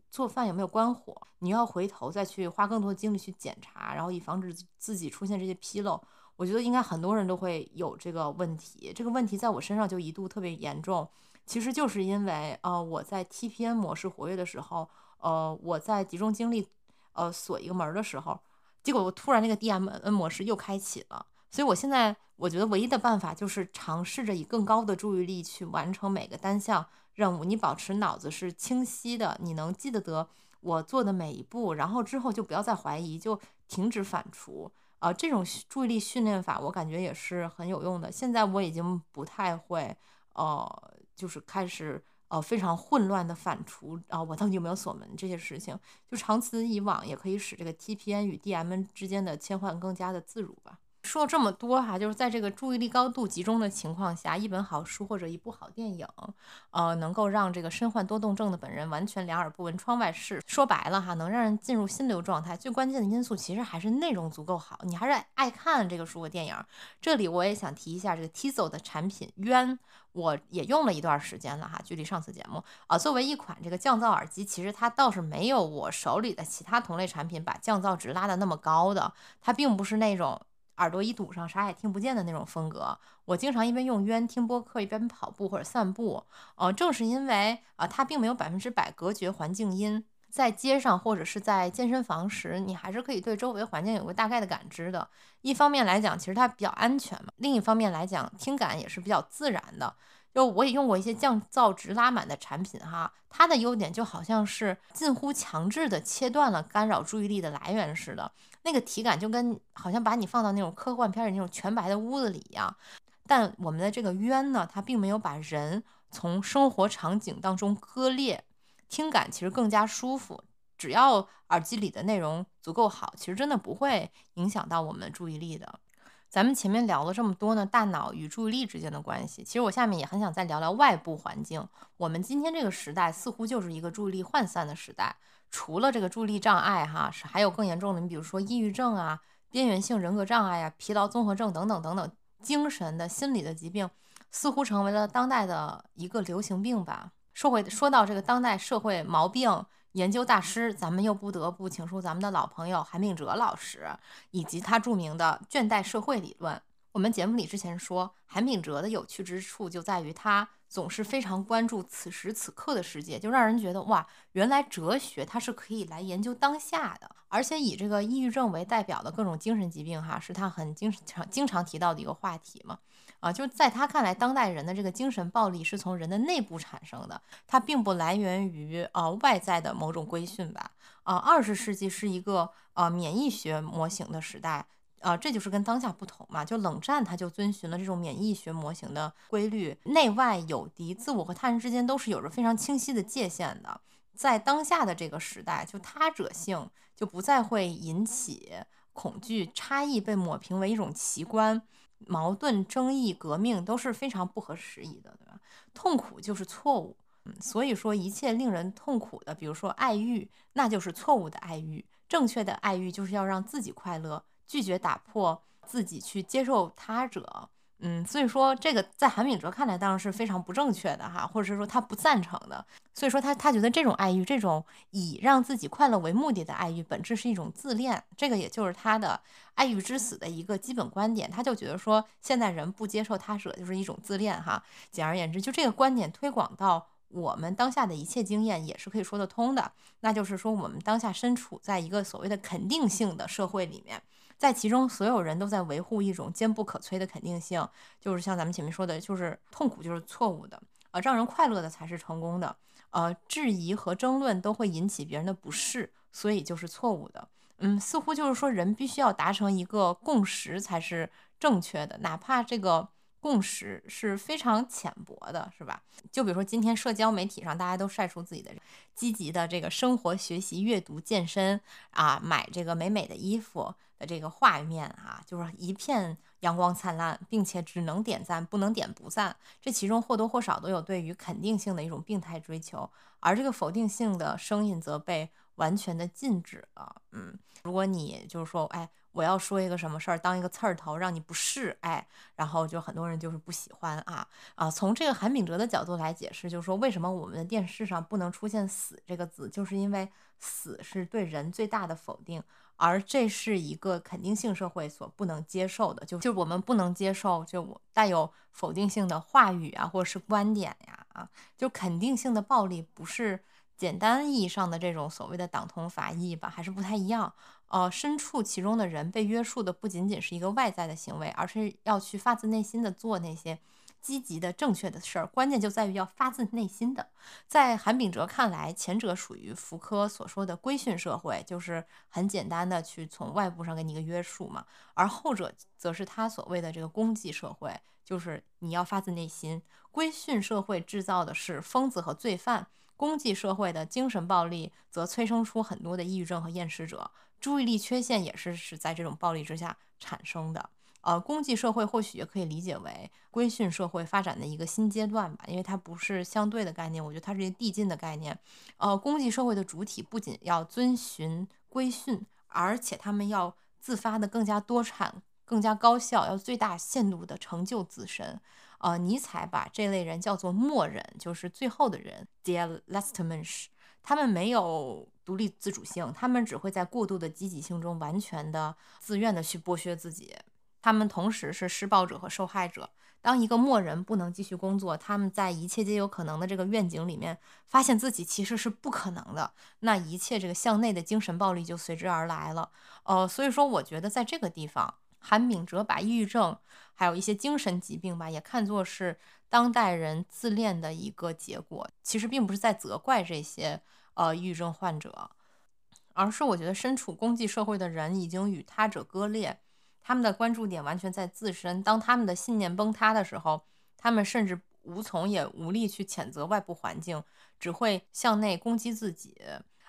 [SPEAKER 1] 做饭有没有关火，你要回头再去花更多的精力去检查，然后以防止自己出现这些纰漏。我觉得应该很多人都会有这个问题，这个问题在我身上就一度特别严重。其实就是因为，呃，我在 TPN 模式活跃的时候，呃，我在集中精力，呃，锁一个门的时候，结果我突然那个 DMN 模式又开启了。所以我现在我觉得唯一的办法就是尝试着以更高的注意力去完成每个单项任务。你保持脑子是清晰的，你能记得得我做的每一步，然后之后就不要再怀疑，就停止反刍。啊，这种注意力训练法我感觉也是很有用的。现在我已经不太会，呃。就是开始呃非常混乱的反刍啊，我到底有没有锁门这些事情，就长此以往也可以使这个 TPN 与 DM 之间的切换更加的自如吧。说这么多哈，就是在这个注意力高度集中的情况下，一本好书或者一部好电影，呃，能够让这个身患多动症的本人完全两耳不闻窗外事。说白了哈，能让人进入心流状态，最关键的因素其实还是内容足够好，你还是爱看这个书和电影。这里我也想提一下这个 Tizo 的产品渊，我也用了一段时间了哈，距离上次节目啊，作为一款这个降噪耳机，其实它倒是没有我手里的其他同类产品把降噪值拉的那么高的，它并不是那种。耳朵一堵上，啥也听不见的那种风格。我经常一边用渊听播客，一边跑步或者散步。呃，正是因为啊，它并没有百分之百隔绝环境音，在街上或者是在健身房时，你还是可以对周围环境有个大概的感知的。一方面来讲，其实它比较安全嘛；另一方面来讲，听感也是比较自然的。就我也用过一些降噪值拉满的产品哈，它的优点就好像是近乎强制的切断了干扰注意力的来源似的。那个体感就跟好像把你放到那种科幻片里那种全白的屋子里一样，但我们的这个渊呢，它并没有把人从生活场景当中割裂，听感其实更加舒服。只要耳机里的内容足够好，其实真的不会影响到我们的注意力的。咱们前面聊了这么多呢，大脑与注意力之间的关系，其实我下面也很想再聊聊外部环境。我们今天这个时代似乎就是一个注意力涣散的时代。除了这个注意力障碍，哈，是还有更严重的，你比如说抑郁症啊、边缘性人格障碍啊、疲劳综合症等等等等，精神的心理的疾病，似乎成为了当代的一个流行病吧。说回说到这个当代社会毛病研究大师，咱们又不得不请出咱们的老朋友韩炳哲老师，以及他著名的倦怠社会理论。我们节目里之前说，韩炳哲的有趣之处就在于他。总是非常关注此时此刻的世界，就让人觉得哇，原来哲学它是可以来研究当下的，而且以这个抑郁症为代表的各种精神疾病，哈，是他很经常经常提到的一个话题嘛。啊，就在他看来，当代人的这个精神暴力是从人的内部产生的，它并不来源于啊外在的某种规训吧。啊，二十世纪是一个呃免疫学模型的时代。啊，这就是跟当下不同嘛。就冷战，它就遵循了这种免疫学模型的规律，内外有敌，自我和他人之间都是有着非常清晰的界限的。在当下的这个时代，就他者性就不再会引起恐惧，差异被抹平为一种奇观，矛盾、争议、革命都是非常不合时宜的，对吧？痛苦就是错误，嗯，所以说一切令人痛苦的，比如说爱欲，那就是错误的爱欲，正确的爱欲就是要让自己快乐。拒绝打破自己去接受他者，嗯，所以说这个在韩炳哲看来当然是非常不正确的哈，或者是说他不赞成的。所以说他他觉得这种爱欲，这种以让自己快乐为目的的爱欲，本质是一种自恋。这个也就是他的爱欲之死的一个基本观点。他就觉得说现在人不接受他者就是一种自恋哈。简而言之，就这个观点推广到我们当下的一切经验也是可以说得通的。那就是说我们当下身处在一个所谓的肯定性的社会里面。在其中，所有人都在维护一种坚不可摧的肯定性，就是像咱们前面说的，就是痛苦就是错误的，呃，让人快乐的才是成功的，呃，质疑和争论都会引起别人的不适，所以就是错误的。嗯，似乎就是说，人必须要达成一个共识才是正确的，哪怕这个。共识是非常浅薄的，是吧？就比如说今天社交媒体上大家都晒出自己的积极的这个生活、学习、阅读、健身啊，买这个美美的衣服的这个画面啊，就是一片阳光灿烂，并且只能点赞不能点不赞。这其中或多或少都有对于肯定性的一种病态追求，而这个否定性的声音则被完全的禁止了。嗯，如果你就是说，哎。我要说一个什么事儿，当一个刺儿头，让你不适，哎，然后就很多人就是不喜欢啊啊！从这个韩炳哲的角度来解释，就是说为什么我们的电视上不能出现“死”这个字，就是因为死是对人最大的否定，而这是一个肯定性社会所不能接受的，就就我们不能接受就我带有否定性的话语啊，或者是观点呀啊，就肯定性的暴力不是。简单意义上的这种所谓的党同伐异吧，还是不太一样。呃，身处其中的人被约束的不仅仅是一个外在的行为，而是要去发自内心的做那些积极的、正确的事儿，关键就在于要发自内心的。在韩炳哲看来，前者属于福柯所说的规训社会，就是很简单的去从外部上给你一个约束嘛；而后者则是他所谓的这个功绩社会，就是你要发自内心。规训社会制造的是疯子和罪犯，功绩社会的精神暴力则催生出很多的抑郁症和厌食者，注意力缺陷也是是在这种暴力之下产生的。呃，功绩社会或许也可以理解为规训社会发展的一个新阶段吧，因为它不是相对的概念，我觉得它是一个递进的概念。呃，功绩社会的主体不仅要遵循规训，而且他们要自发的更加多产、更加高效，要最大限度的成就自身。呃，尼采把这类人叫做末人，就是最后的人 d e a l a s t m e n s h。他们没有独立自主性，他们只会在过度的积极性中完全的自愿的去剥削自己。他们同时是施暴者和受害者。当一个默人不能继续工作，他们在一切皆有可能的这个愿景里面，发现自己其实是不可能的，那一切这个向内的精神暴力就随之而来了。呃，所以说，我觉得在这个地方，韩炳哲把抑郁症还有一些精神疾病吧，也看作是当代人自恋的一个结果。其实并不是在责怪这些呃抑郁症患者，而是我觉得身处功绩社会的人已经与他者割裂。他们的关注点完全在自身，当他们的信念崩塌的时候，他们甚至无从也无力去谴责外部环境，只会向内攻击自己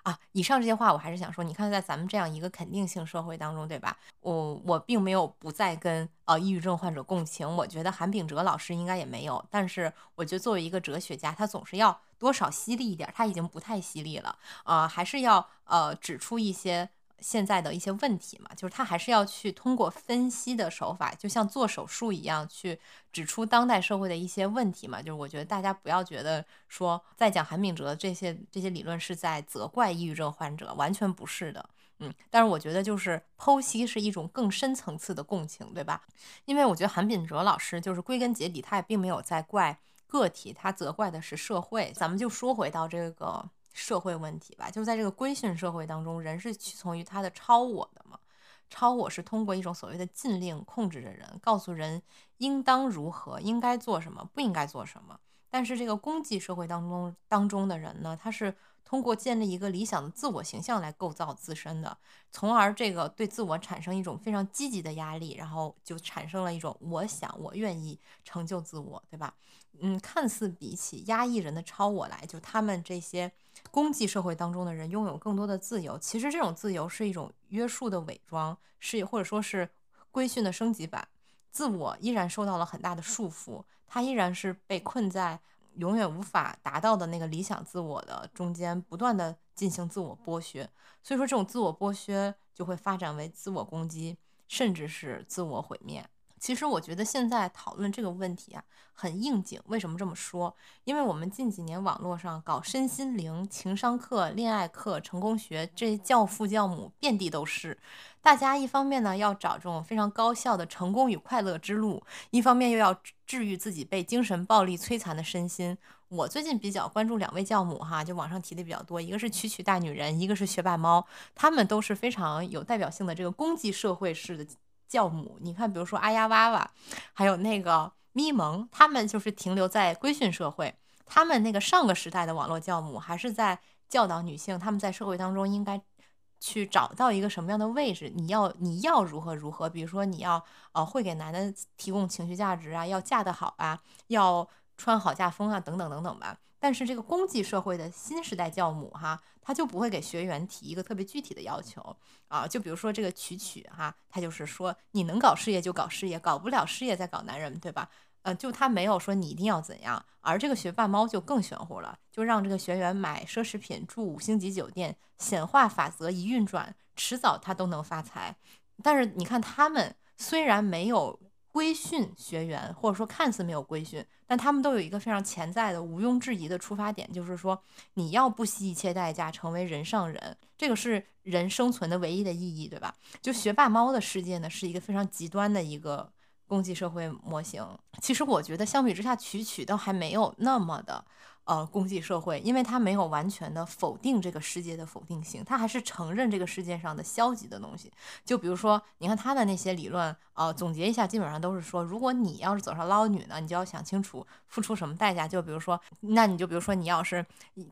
[SPEAKER 1] 啊！以上这些话，我还是想说，你看，在咱们这样一个肯定性社会当中，对吧？我我并没有不再跟呃抑郁症患者共情，我觉得韩炳哲老师应该也没有，但是我觉得作为一个哲学家，他总是要多少犀利一点，他已经不太犀利了啊，还是要呃指出一些。现在的一些问题嘛，就是他还是要去通过分析的手法，就像做手术一样，去指出当代社会的一些问题嘛。就是我觉得大家不要觉得说在讲韩炳哲这些这些理论是在责怪抑郁症患者，完全不是的。嗯，但是我觉得就是剖析是一种更深层次的共情，对吧？因为我觉得韩炳哲老师就是归根结底他也并没有在怪个体，他责怪的是社会。咱们就说回到这个。社会问题吧，就在这个规训社会当中，人是屈从于他的超我的嘛？超我是通过一种所谓的禁令控制着人，告诉人应当如何，应该做什么，不应该做什么。但是这个功绩社会当中当中的人呢，他是通过建立一个理想的自我形象来构造自身的，从而这个对自我产生一种非常积极的压力，然后就产生了一种我想我愿意成就自我，对吧？嗯，看似比起压抑人的超我来，就他们这些。功绩社会当中的人拥有更多的自由，其实这种自由是一种约束的伪装，是或者说是规训的升级版。自我依然受到了很大的束缚，他依然是被困在永远无法达到的那个理想自我的中间，不断的进行自我剥削。所以说，这种自我剥削就会发展为自我攻击，甚至是自我毁灭。其实我觉得现在讨论这个问题啊，很应景。为什么这么说？因为我们近几年网络上搞身心灵、情商课、恋爱课、成功学，这些教父教母遍地都是。大家一方面呢要找这种非常高效的成功与快乐之路，一方面又要治愈自己被精神暴力摧残的身心。我最近比较关注两位教母哈，就网上提的比较多，一个是曲曲大女人，一个是学霸猫，他们都是非常有代表性的这个功绩社会式的。教母，你看，比如说阿丫娃娃，还有那个咪蒙，他们就是停留在规训社会。他们那个上个时代的网络教母，还是在教导女性，他们在社会当中应该去找到一个什么样的位置？你要你要如何如何？比如说你要呃会给男的提供情绪价值啊，要嫁得好啊，要穿好嫁风啊，等等等等吧。但是这个功绩社会的新时代教母哈，他就不会给学员提一个特别具体的要求啊，就比如说这个曲曲哈，他就是说你能搞事业就搞事业，搞不了事业再搞男人，对吧？呃，就他没有说你一定要怎样，而这个学霸猫就更玄乎了，就让这个学员买奢侈品、住五星级酒店，显化法则一运转，迟早他都能发财。但是你看他们虽然没有。规训学员，或者说看似没有规训，但他们都有一个非常潜在的、毋庸置疑的出发点，就是说你要不惜一切代价成为人上人，这个是人生存的唯一的意义，对吧？就学霸猫的世界呢，是一个非常极端的一个攻击社会模型。其实我觉得相比之下，曲曲倒还没有那么的呃，攻击社会，因为他没有完全的否定这个世界的否定性，他还是承认这个世界上的消极的东西。就比如说，你看他的那些理论，呃，总结一下，基本上都是说，如果你要是走上捞女呢，你就要想清楚付出什么代价。就比如说，那你就比如说，你要是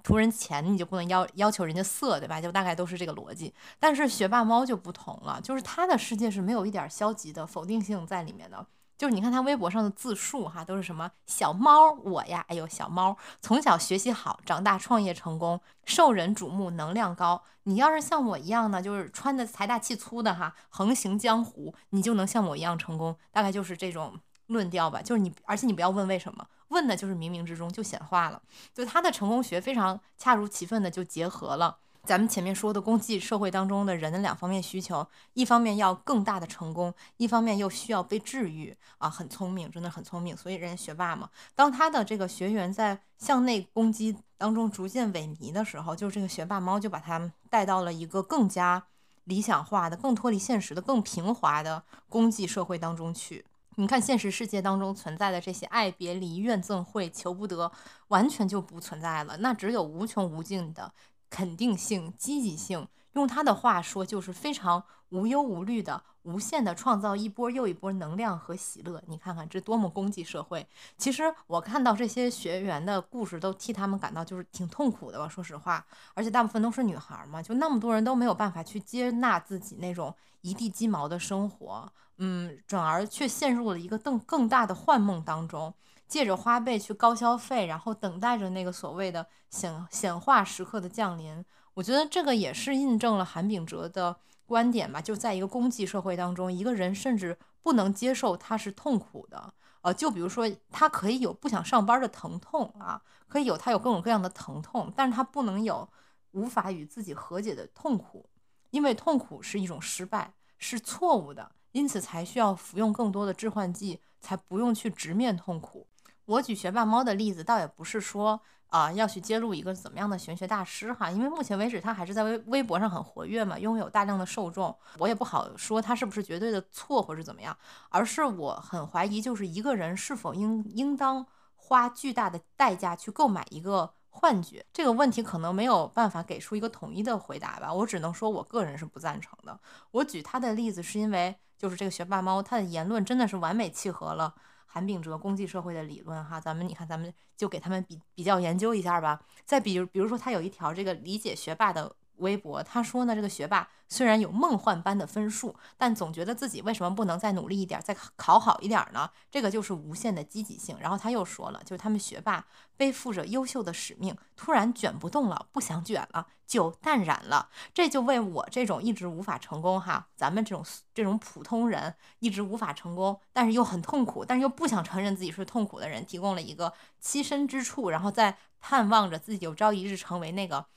[SPEAKER 1] 图人钱，你就不能要要求人家色，对吧？就大概都是这个逻辑。但是学霸猫就不同了，就是他的世界是没有一点消极的否定性在里面的。就是你看他微博上的自述哈，都是什么小猫我呀，哎呦小猫从小学习好，长大创业成功，受人瞩目，能量高。你要是像我一样呢，就是穿的财大气粗的哈，横行江湖，你就能像我一样成功。大概就是这种论调吧。就是你，而且你不要问为什么，问的就是冥冥之中就显化了。就他的成功学非常恰如其分的就结合了。咱们前面说的功绩社会当中的人的两方面需求，一方面要更大的成功，一方面又需要被治愈啊，很聪明，真的很聪明，所以人家学霸嘛。当他的这个学员在向内攻击当中逐渐萎靡的时候，就这个学霸猫就把他带到了一个更加理想化的、更脱离现实的、更平滑的功绩社会当中去。你看现实世界当中存在的这些爱别离、怨憎会、求不得，完全就不存在了，那只有无穷无尽的。肯定性、积极性，用他的话说，就是非常无忧无虑的、无限的创造一波又一波能量和喜乐。你看看这多么功绩社会！其实我看到这些学员的故事，都替他们感到就是挺痛苦的吧。说实话，而且大部分都是女孩嘛，就那么多人都没有办法去接纳自己那种一地鸡毛的生活，嗯，转而却陷入了一个更更大的幻梦当中。借着花呗去高消费，然后等待着那个所谓的显显化时刻的降临。我觉得这个也是印证了韩炳哲的观点吧。就在一个功绩社会当中，一个人甚至不能接受他是痛苦的。呃，就比如说他可以有不想上班的疼痛啊，可以有他有各种各样的疼痛，但是他不能有无法与自己和解的痛苦，因为痛苦是一种失败，是错误的，因此才需要服用更多的致幻剂，才不用去直面痛苦。我举学霸猫的例子，倒也不是说啊要去揭露一个怎么样的玄学大师哈，因为目前为止他还是在微微博上很活跃嘛，拥有大量的受众，我也不好说他是不是绝对的错或是怎么样，而是我很怀疑，就是一个人是否应应当花巨大的代价去购买一个幻觉，这个问题可能没有办法给出一个统一的回答吧，我只能说我个人是不赞成的。我举他的例子是因为，就是这个学霸猫他的言论真的是完美契合了。韩秉哲功绩社会的理论，哈，咱们你看，咱们就给他们比比较研究一下吧。再比如，比如说他有一条这个理解学霸的。微博他说呢，这个学霸虽然有梦幻般的分数，但总觉得自己为什么不能再努力一点，再考好一点呢？这个就是无限的积极性。然后他又说了，就是他们学霸背负着优秀的使命，突然卷不动了，不想卷了，就淡然了。这就为我这种一直无法成功哈，咱们这种这种普通人一直无法成功，但是又很痛苦，但是又不想承认自己是痛苦的人，提供了一个栖身之处，然后在盼望着自己有朝一日成为那个。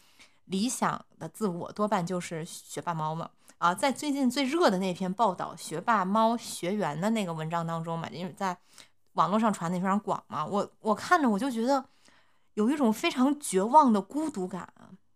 [SPEAKER 1] 理想的自我多半就是学霸猫嘛啊，在最近最热的那篇报道学霸猫学员的那个文章当中嘛，因为在网络上传的非常广嘛，我我看着我就觉得有一种非常绝望的孤独感。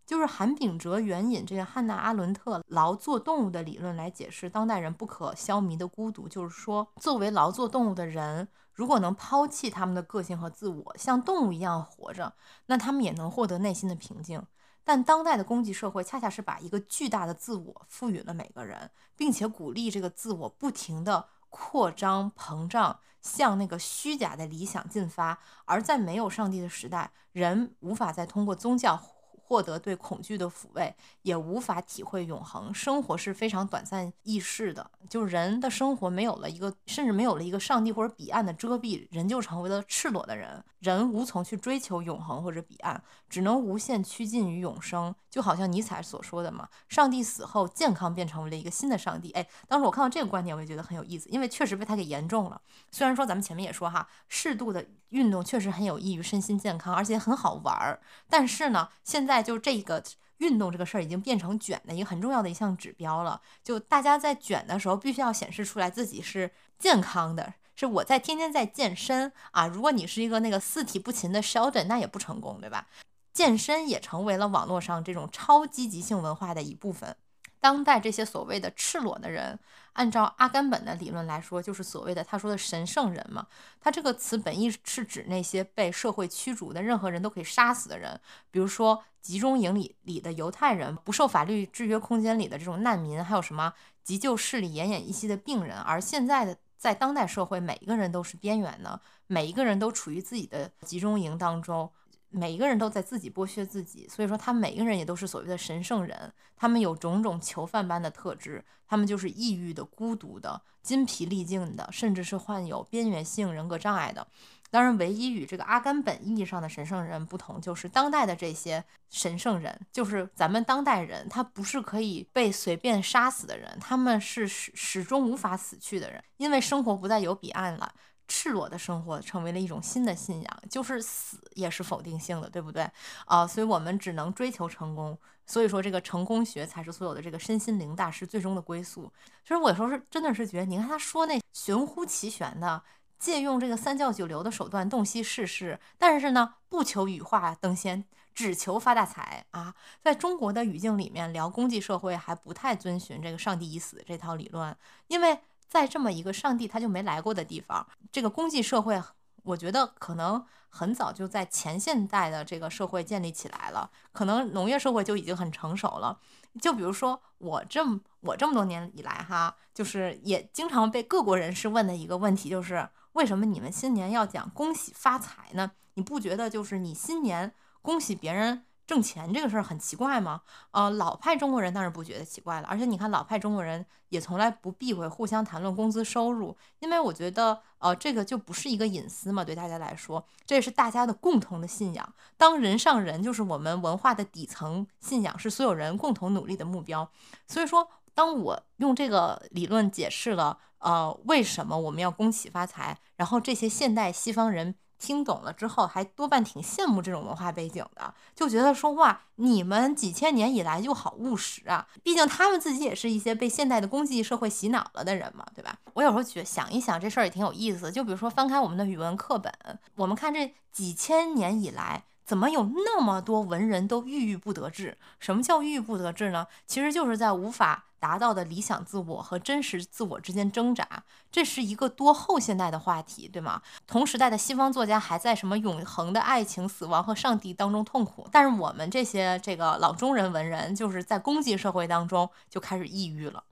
[SPEAKER 1] 就是韩炳哲援引这个汉娜阿伦特劳作动物的理论来解释当代人不可消弭的孤独，就是说，作为劳作动物的人，如果能抛弃他们的个性和自我，像动物一样活着，那他们也能获得内心的平静。但当代的功绩社会恰恰是把一个巨大的自我赋予了每个人，并且鼓励这个自我不停的扩张膨胀，向那个虚假的理想进发。而在没有上帝的时代，人无法再通过宗教。获得对恐惧的抚慰，也无法体会永恒。生活是非常短暂易逝的，就人的生活没有了一个，甚至没有了一个上帝或者彼岸的遮蔽，人就成为了赤裸的人。人无从去追求永恒或者彼岸，只能无限趋近于永生。就好像尼采所说的嘛，上帝死后，健康变成为了一个新的上帝。哎，当时我看到这个观点，我也觉得很有意思，因为确实被他给言中了。虽然说咱们前面也说哈，适度的运动确实很有益于身心健康，而且很好玩儿，但是呢，现在。就这个运动这个事儿已经变成卷的一个很重要的一项指标了。就大家在卷的时候，必须要显示出来自己是健康的，是我在天天在健身啊。如果你是一个那个四体不勤的 Sheldon，那也不成功，对吧？健身也成为了网络上这种超积极性文化的一部分。当代这些所谓的赤裸的人，按照阿甘本的理论来说，就是所谓的他说的神圣人嘛。他这个词本意是指那些被社会驱逐的任何人都可以杀死的人，比如说集中营里里的犹太人，不受法律制约空间里的这种难民，还有什么急救室里奄奄一息的病人。而现在的在当代社会，每一个人都是边缘的，每一个人都处于自己的集中营当中。每一个人都在自己剥削自己，所以说他每一个人也都是所谓的神圣人，他们有种种囚犯般的特质，他们就是抑郁的、孤独的、筋疲力尽的，甚至是患有边缘性人格障碍的。当然，唯一与这个阿甘本意义上的神圣人不同，就是当代的这些神圣人，就是咱们当代人，他不是可以被随便杀死的人，他们是始始终无法死去的人，因为生活不再有彼岸了。赤裸的生活成为了一种新的信仰，就是死也是否定性的，对不对啊？所以我们只能追求成功。所以说，这个成功学才是所有的这个身心灵大师最终的归宿。其实我有时候是真的是觉得，你看他说那玄乎其玄的，借用这个三教九流的手段洞悉世事，但是呢，不求羽化登仙，只求发大财啊！在中国的语境里面聊功绩社会，还不太遵循这个上帝已死这套理论，因为。在这么一个上帝他就没来过的地方，这个公祭社会，我觉得可能很早就在前现代的这个社会建立起来了，可能农业社会就已经很成熟了。就比如说我这么我这么多年以来哈，就是也经常被各国人士问的一个问题，就是为什么你们新年要讲恭喜发财呢？你不觉得就是你新年恭喜别人？挣钱这个事儿很奇怪吗？呃，老派中国人当然不觉得奇怪了。而且你看，老派中国人也从来不避讳互相谈论工资收入，因为我觉得，呃，这个就不是一个隐私嘛，对大家来说，这也是大家的共同的信仰。当人上人就是我们文化的底层信仰，是所有人共同努力的目标。所以说，当我用这个理论解释了，呃，为什么我们要恭喜发财，然后这些现代西方人。听懂了之后，还多半挺羡慕这种文化背景的，就觉得说哇你们几千年以来就好务实啊。毕竟他们自己也是一些被现代的功绩社会洗脑了的人嘛，对吧？我有时候觉想一想这事儿也挺有意思。就比如说翻开我们的语文课本，我们看这几千年以来。怎么有那么多文人都郁郁不得志？什么叫郁郁不得志呢？其实就是在无法达到的理想自我和真实自我之间挣扎。这是一个多后现代的话题，对吗？同时代的西方作家还在什么永恒的爱情、死亡和上帝当中痛苦，但是我们这些这个老中人文人，就是在功绩社会当中就开始抑郁了。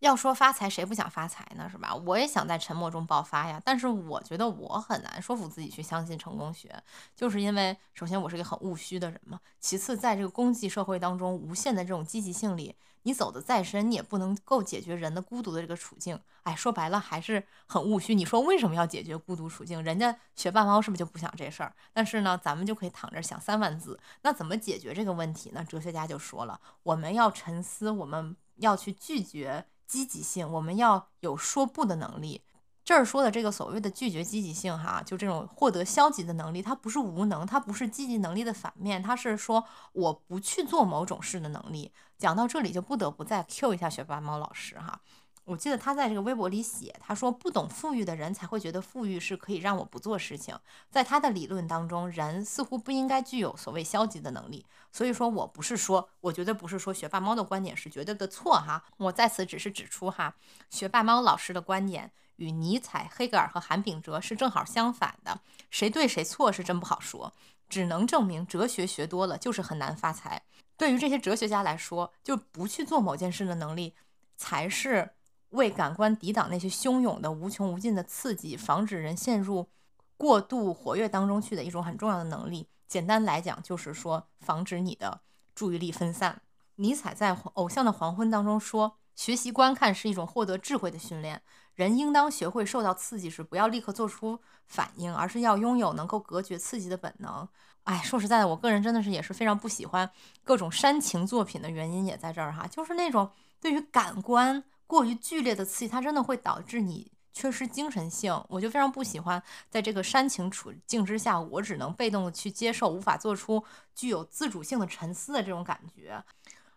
[SPEAKER 1] 要说发财，谁不想发财呢？是吧？我也想在沉默中爆发呀。但是我觉得我很难说服自己去相信成功学，就是因为首先我是一个很务虚的人嘛。其次，在这个功绩社会当中，无限的这种积极性里，你走的再深，你也不能够解决人的孤独的这个处境。哎，说白了还是很务虚。你说为什么要解决孤独处境？人家学霸猫是不是就不想这事儿？但是呢，咱们就可以躺着想三万字。那怎么解决这个问题呢？哲学家就说了，我们要沉思，我们要去拒绝。积极性，我们要有说不的能力。这儿说的这个所谓的拒绝积极性，哈，就这种获得消极的能力，它不是无能，它不是积极能力的反面，它是说我不去做某种事的能力。讲到这里，就不得不再 Q 一下学霸猫老师，哈。我记得他在这个微博里写，他说不懂富裕的人才会觉得富裕是可以让我不做事情。在他的理论当中，人似乎不应该具有所谓消极的能力。所以说我不是说，我觉得不是说学霸猫的观点是绝对的错哈。我在此只是指出哈，学霸猫老师的观点与尼采、黑格尔和韩炳哲是正好相反的，谁对谁错是真不好说，只能证明哲学学多了就是很难发财。对于这些哲学家来说，就不去做某件事的能力才是。为感官抵挡那些汹涌的、无穷无尽的刺激，防止人陷入过度活跃当中去的一种很重要的能力。简单来讲，就是说防止你的注意力分散。尼采在《偶像的黄昏》当中说：“学习观看是一种获得智慧的训练，人应当学会受到刺激时不要立刻做出反应，而是要拥有能够隔绝刺激的本能。”哎，说实在的，我个人真的是也是非常不喜欢各种煽情作品的原因也在这儿哈，就是那种对于感官。过于剧烈的刺激，它真的会导致你缺失精神性。我就非常不喜欢在这个煽情处境之下，我只能被动的去接受，无法做出具有自主性的沉思的这种感觉。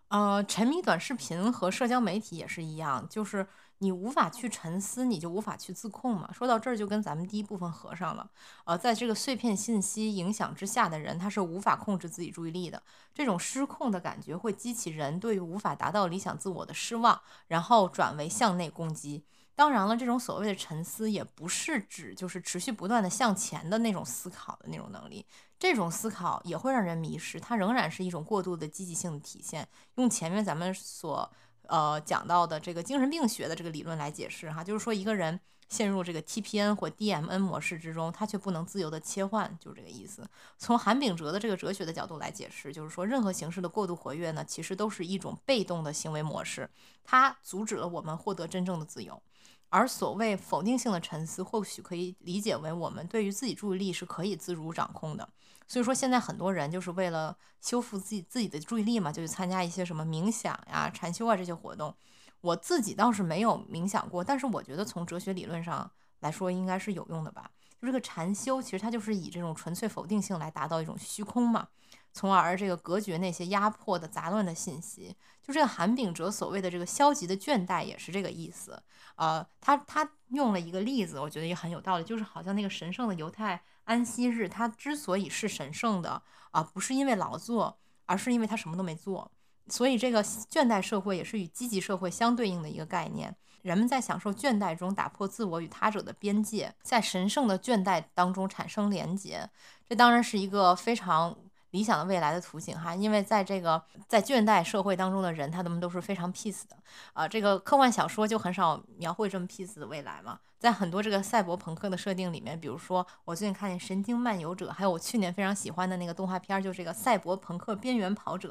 [SPEAKER 1] 呃，沉迷短视频和社交媒体也是一样，就是你无法去沉思，你就无法去自控嘛。说到这儿，就跟咱们第一部分合上了。呃，在这个碎片信息影响之下的人，他是无法控制自己注意力的。这种失控的感觉会激起人对于无法达到理想自我的失望，然后转为向内攻击。当然了，这种所谓的沉思，也不是指就是持续不断的向前的那种思考的那种能力。这种思考也会让人迷失，它仍然是一种过度的积极性的体现。用前面咱们所。呃，讲到的这个精神病学的这个理论来解释哈，就是说一个人陷入这个 TPN 或 DMN 模式之中，他却不能自由的切换，就是这个意思。从韩炳哲的这个哲学的角度来解释，就是说任何形式的过度活跃呢，其实都是一种被动的行为模式，它阻止了我们获得真正的自由。而所谓否定性的沉思，或许可以理解为我们对于自己注意力是可以自主掌控的。所以说，现在很多人就是为了修复自己自己的注意力嘛，就去参加一些什么冥想呀、禅修啊这些活动。我自己倒是没有冥想过，但是我觉得从哲学理论上来说，应该是有用的吧。就这个禅修，其实它就是以这种纯粹否定性来达到一种虚空嘛。从而这个隔绝那些压迫的杂乱的信息，就这个韩炳哲所谓的这个消极的倦怠也是这个意思。呃，他他用了一个例子，我觉得也很有道理，就是好像那个神圣的犹太安息日，它之所以是神圣的啊，不是因为劳作，而是因为他什么都没做。所以这个倦怠社会也是与积极社会相对应的一个概念。人们在享受倦怠中打破自我与他者的边界，在神圣的倦怠当中产生连结。这当然是一个非常。理想的未来的图景哈，因为在这个在倦怠社会当中的人，他们都是非常 peace 的啊。这个科幻小说就很少描绘这么 peace 的未来嘛。在很多这个赛博朋克的设定里面，比如说我最近看见《神经漫游者》，还有我去年非常喜欢的那个动画片，就是这个《赛博朋克边缘跑者》。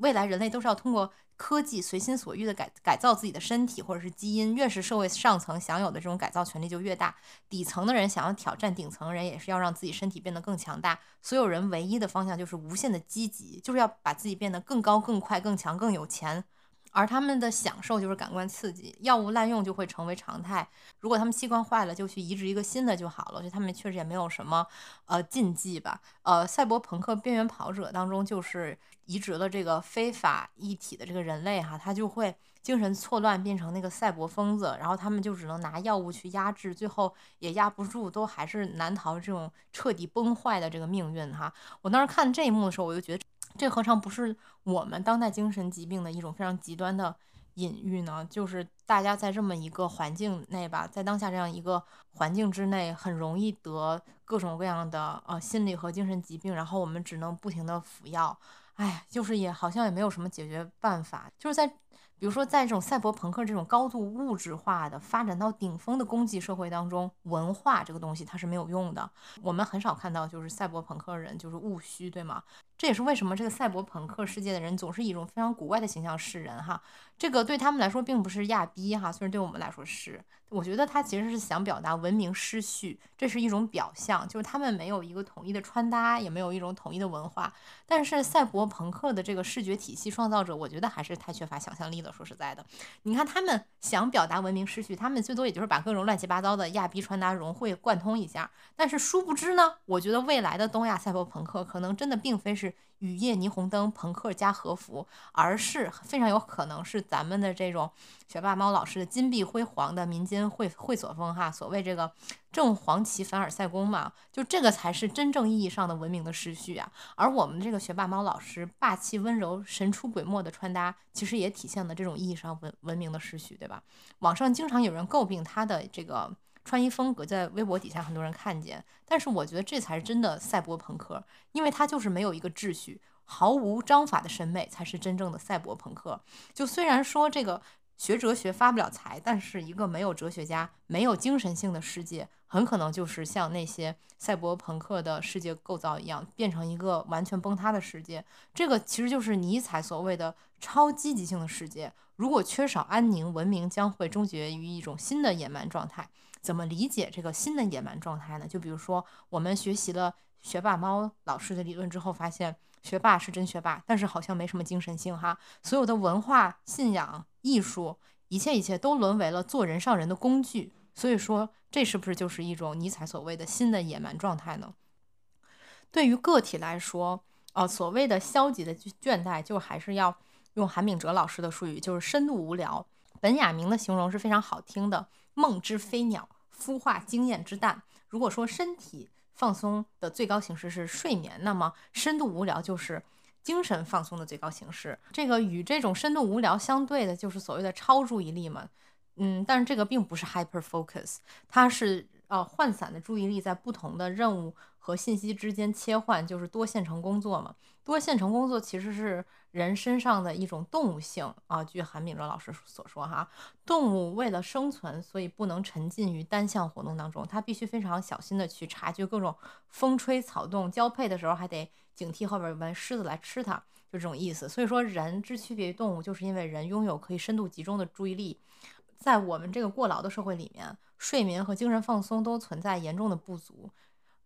[SPEAKER 1] 未来人类都是要通过科技随心所欲的改改造自己的身体或者是基因，越是社会上层享有的这种改造权利就越大。底层的人想要挑战顶层人，也是要让自己身体变得更强大。所有人唯一的方向就是无限的积极，就是要把自己变得更高、更快、更强、更有钱。而他们的享受就是感官刺激，药物滥用就会成为常态。如果他们器官坏了，就去移植一个新的就好了。就他们确实也没有什么呃禁忌吧。呃，赛博朋克边缘跑者当中就是移植了这个非法一体的这个人类哈，他就会精神错乱变成那个赛博疯子，然后他们就只能拿药物去压制，最后也压不住，都还是难逃这种彻底崩坏的这个命运哈。我当时看这一幕的时候，我就觉得。这何尝不是我们当代精神疾病的一种非常极端的隐喻呢？就是大家在这么一个环境内吧，在当下这样一个环境之内，很容易得各种各样的呃心理和精神疾病，然后我们只能不停的服药，哎，就是也好像也没有什么解决办法，就是在。比如说，在这种赛博朋克这种高度物质化的发展到顶峰的供给社会当中，文化这个东西它是没有用的。我们很少看到就是赛博朋克人就是务虚，对吗？这也是为什么这个赛博朋克世界的人总是以一种非常古怪的形象示人哈。这个对他们来说并不是亚逼哈，虽然对我们来说是。我觉得他其实是想表达文明失序，这是一种表象，就是他们没有一个统一的穿搭，也没有一种统一的文化。但是赛博朋克的这个视觉体系创造者，我觉得还是太缺乏想象力了。说实在的，你看他们想表达文明失序，他们最多也就是把各种乱七八糟的亚逼穿搭融会贯通一下。但是殊不知呢，我觉得未来的东亚赛博朋克可能真的并非是。雨夜霓虹灯朋克加和服，而是非常有可能是咱们的这种学霸猫老师的金碧辉煌的民间会会所风哈。所谓这个正黄旗凡尔赛宫嘛，就这个才是真正意义上的文明的失序啊。而我们这个学霸猫老师霸气温柔、神出鬼没的穿搭，其实也体现了这种意义上文文明的失序，对吧？网上经常有人诟病他的这个。穿衣风格在微博底下很多人看见，但是我觉得这才是真的赛博朋克，因为他就是没有一个秩序，毫无章法的审美才是真正的赛博朋克。就虽然说这个学哲学发不了财，但是一个没有哲学家、没有精神性的世界，很可能就是像那些赛博朋克的世界构造一样，变成一个完全崩塌的世界。这个其实就是尼采所谓的超积极性的世界。如果缺少安宁，文明将会终结于一种新的野蛮状态。怎么理解这个新的野蛮状态呢？就比如说，我们学习了学霸猫老师的理论之后，发现学霸是真学霸，但是好像没什么精神性哈。所有的文化、信仰、艺术，一切一切都沦为了做人上人的工具。所以说，这是不是就是一种尼采所谓的新的野蛮状态呢？对于个体来说，呃，所谓的消极的倦怠，就还是要用韩炳哲老师的术语，就是深度无聊。本雅明的形容是非常好听的，梦之飞鸟，孵化经验之蛋。如果说身体放松的最高形式是睡眠，那么深度无聊就是精神放松的最高形式。这个与这种深度无聊相对的，就是所谓的超注意力嘛。嗯，但是这个并不是 hyper focus，它是呃涣散的注意力在不同的任务和信息之间切换，就是多线程工作嘛。多线程工作其实是人身上的一种动物性啊。据韩炳哲老师所说，哈，动物为了生存，所以不能沉浸于单向活动当中，它必须非常小心的去察觉各种风吹草动，交配的时候还得警惕后边有没狮子来吃它，就这种意思。所以说，人之区别于动物，就是因为人拥有可以深度集中的注意力。在我们这个过劳的社会里面，睡眠和精神放松都存在严重的不足，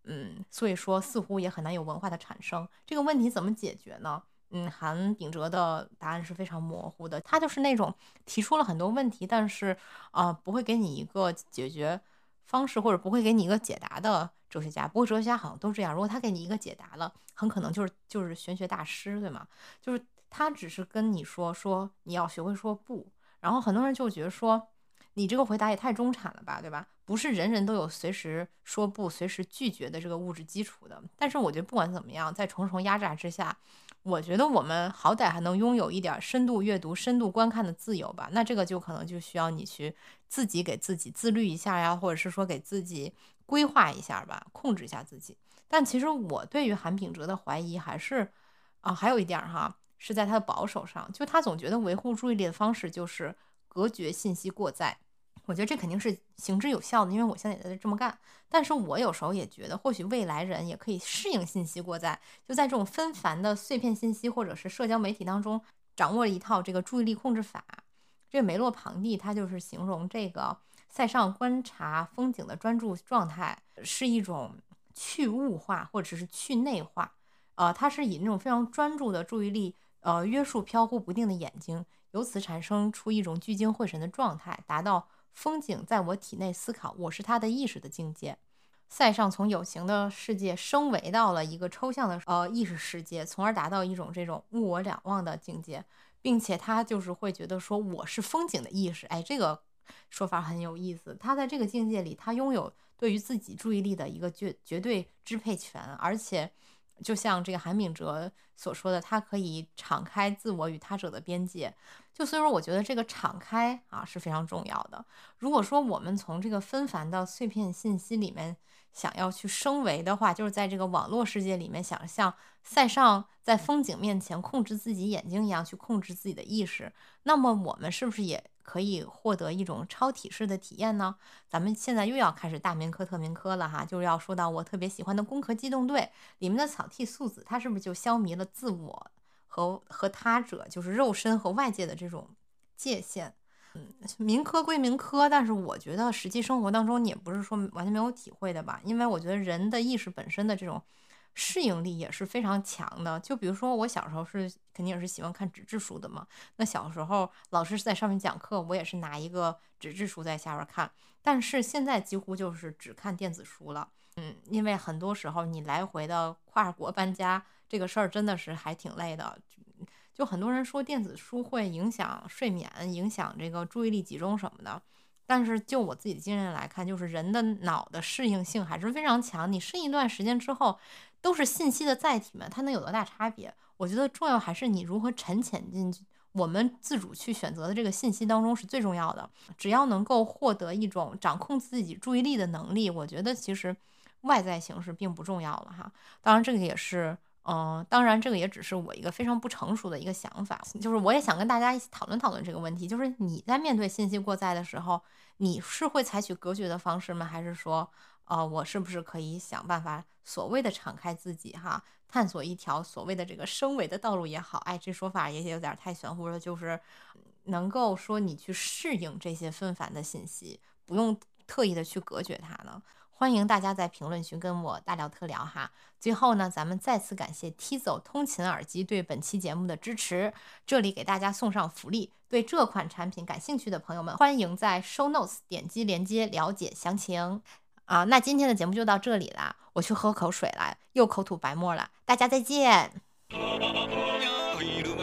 [SPEAKER 1] 嗯，所以说似乎也很难有文化的产生。这个问题怎么解决呢？嗯，韩炳哲的答案是非常模糊的，他就是那种提出了很多问题，但是啊，不会给你一个解决方式，或者不会给你一个解答的哲学家。不过哲学家好像都这样，如果他给你一个解答了，很可能就是就是玄学大师，对吗？就是他只是跟你说说你要学会说不。然后很多人就觉得说，你这个回答也太中产了吧，对吧？不是人人都有随时说不、随时拒绝的这个物质基础的。但是我觉得不管怎么样，在重重压榨之下，我觉得我们好歹还能拥有一点深度阅读、深度观看的自由吧。那这个就可能就需要你去自己给自己自律一下呀，或者是说给自己规划一下吧，控制一下自己。但其实我对于韩炳哲的怀疑还是啊，还有一点哈。是在他的保守上，就他总觉得维护注意力的方式就是隔绝信息过载。我觉得这肯定是行之有效的，因为我现在也在这么干。但是我有时候也觉得，或许未来人也可以适应信息过载，就在这种纷繁的碎片信息或者是社交媒体当中，掌握了一套这个注意力控制法。这个梅洛庞蒂他就是形容这个塞尚观察风景的专注状态是一种去物化或者是去内化。呃，他是以那种非常专注的注意力。呃，约束飘忽不定的眼睛，由此产生出一种聚精会神的状态，达到风景在我体内思考，我是他的意识的境界。塞尚从有形的世界升维到了一个抽象的呃意识世界，从而达到一种这种物我两忘的境界，并且他就是会觉得说我是风景的意识，哎，这个说法很有意思。他在这个境界里，他拥有对于自己注意力的一个绝绝对支配权，而且。就像这个韩炳哲所说的，他可以敞开自我与他者的边界。就所以说，我觉得这个敞开啊是非常重要的。如果说我们从这个纷繁的碎片信息里面想要去升维的话，就是在这个网络世界里面，想像塞尚在风景面前控制自己眼睛一样去控制自己的意识，那么我们是不是也？可以获得一种超体式的体验呢。咱们现在又要开始大民科特民科了哈，就是要说到我特别喜欢的《攻壳机动队》里面的草剃素子，它是不是就消弭了自我和和他者，就是肉身和外界的这种界限？嗯，民科归民科，但是我觉得实际生活当中你也不是说完全没有体会的吧？因为我觉得人的意识本身的这种。适应力也是非常强的。就比如说，我小时候是肯定也是喜欢看纸质书的嘛。那小时候老师是在上面讲课，我也是拿一个纸质书在下边看。但是现在几乎就是只看电子书了。嗯，因为很多时候你来回的跨国搬家，这个事儿真的是还挺累的。就很多人说电子书会影响睡眠，影响这个注意力集中什么的。但是就我自己的经验来看，就是人的脑的适应性还是非常强。你适应一段时间之后。都是信息的载体嘛，它能有多大差别？我觉得重要还是你如何沉潜进去，我们自主去选择的这个信息当中是最重要的。只要能够获得一种掌控自己注意力的能力，我觉得其实外在形式并不重要了哈。当然，这个也是，嗯，当然这个也只是我一个非常不成熟的一个想法。就是我也想跟大家一起讨论讨论这个问题，就是你在面对信息过载的时候，你是会采取隔绝的方式吗？还是说？呃，我是不是可以想办法所谓的敞开自己哈，探索一条所谓的这个升维的道路也好，哎，这说法也有点太玄乎了，就是能够说你去适应这些纷繁的信息，不用特意的去隔绝它呢？欢迎大家在评论区跟我大聊特聊哈。最后呢，咱们再次感谢 Tizo 通勤耳机对本期节目的支持，这里给大家送上福利，对这款产品感兴趣的朋友们，欢迎在 Show Notes 点击链接了解详情。啊，那今天的节目就到这里了，我去喝口水了，又口吐白沫了，大家再见。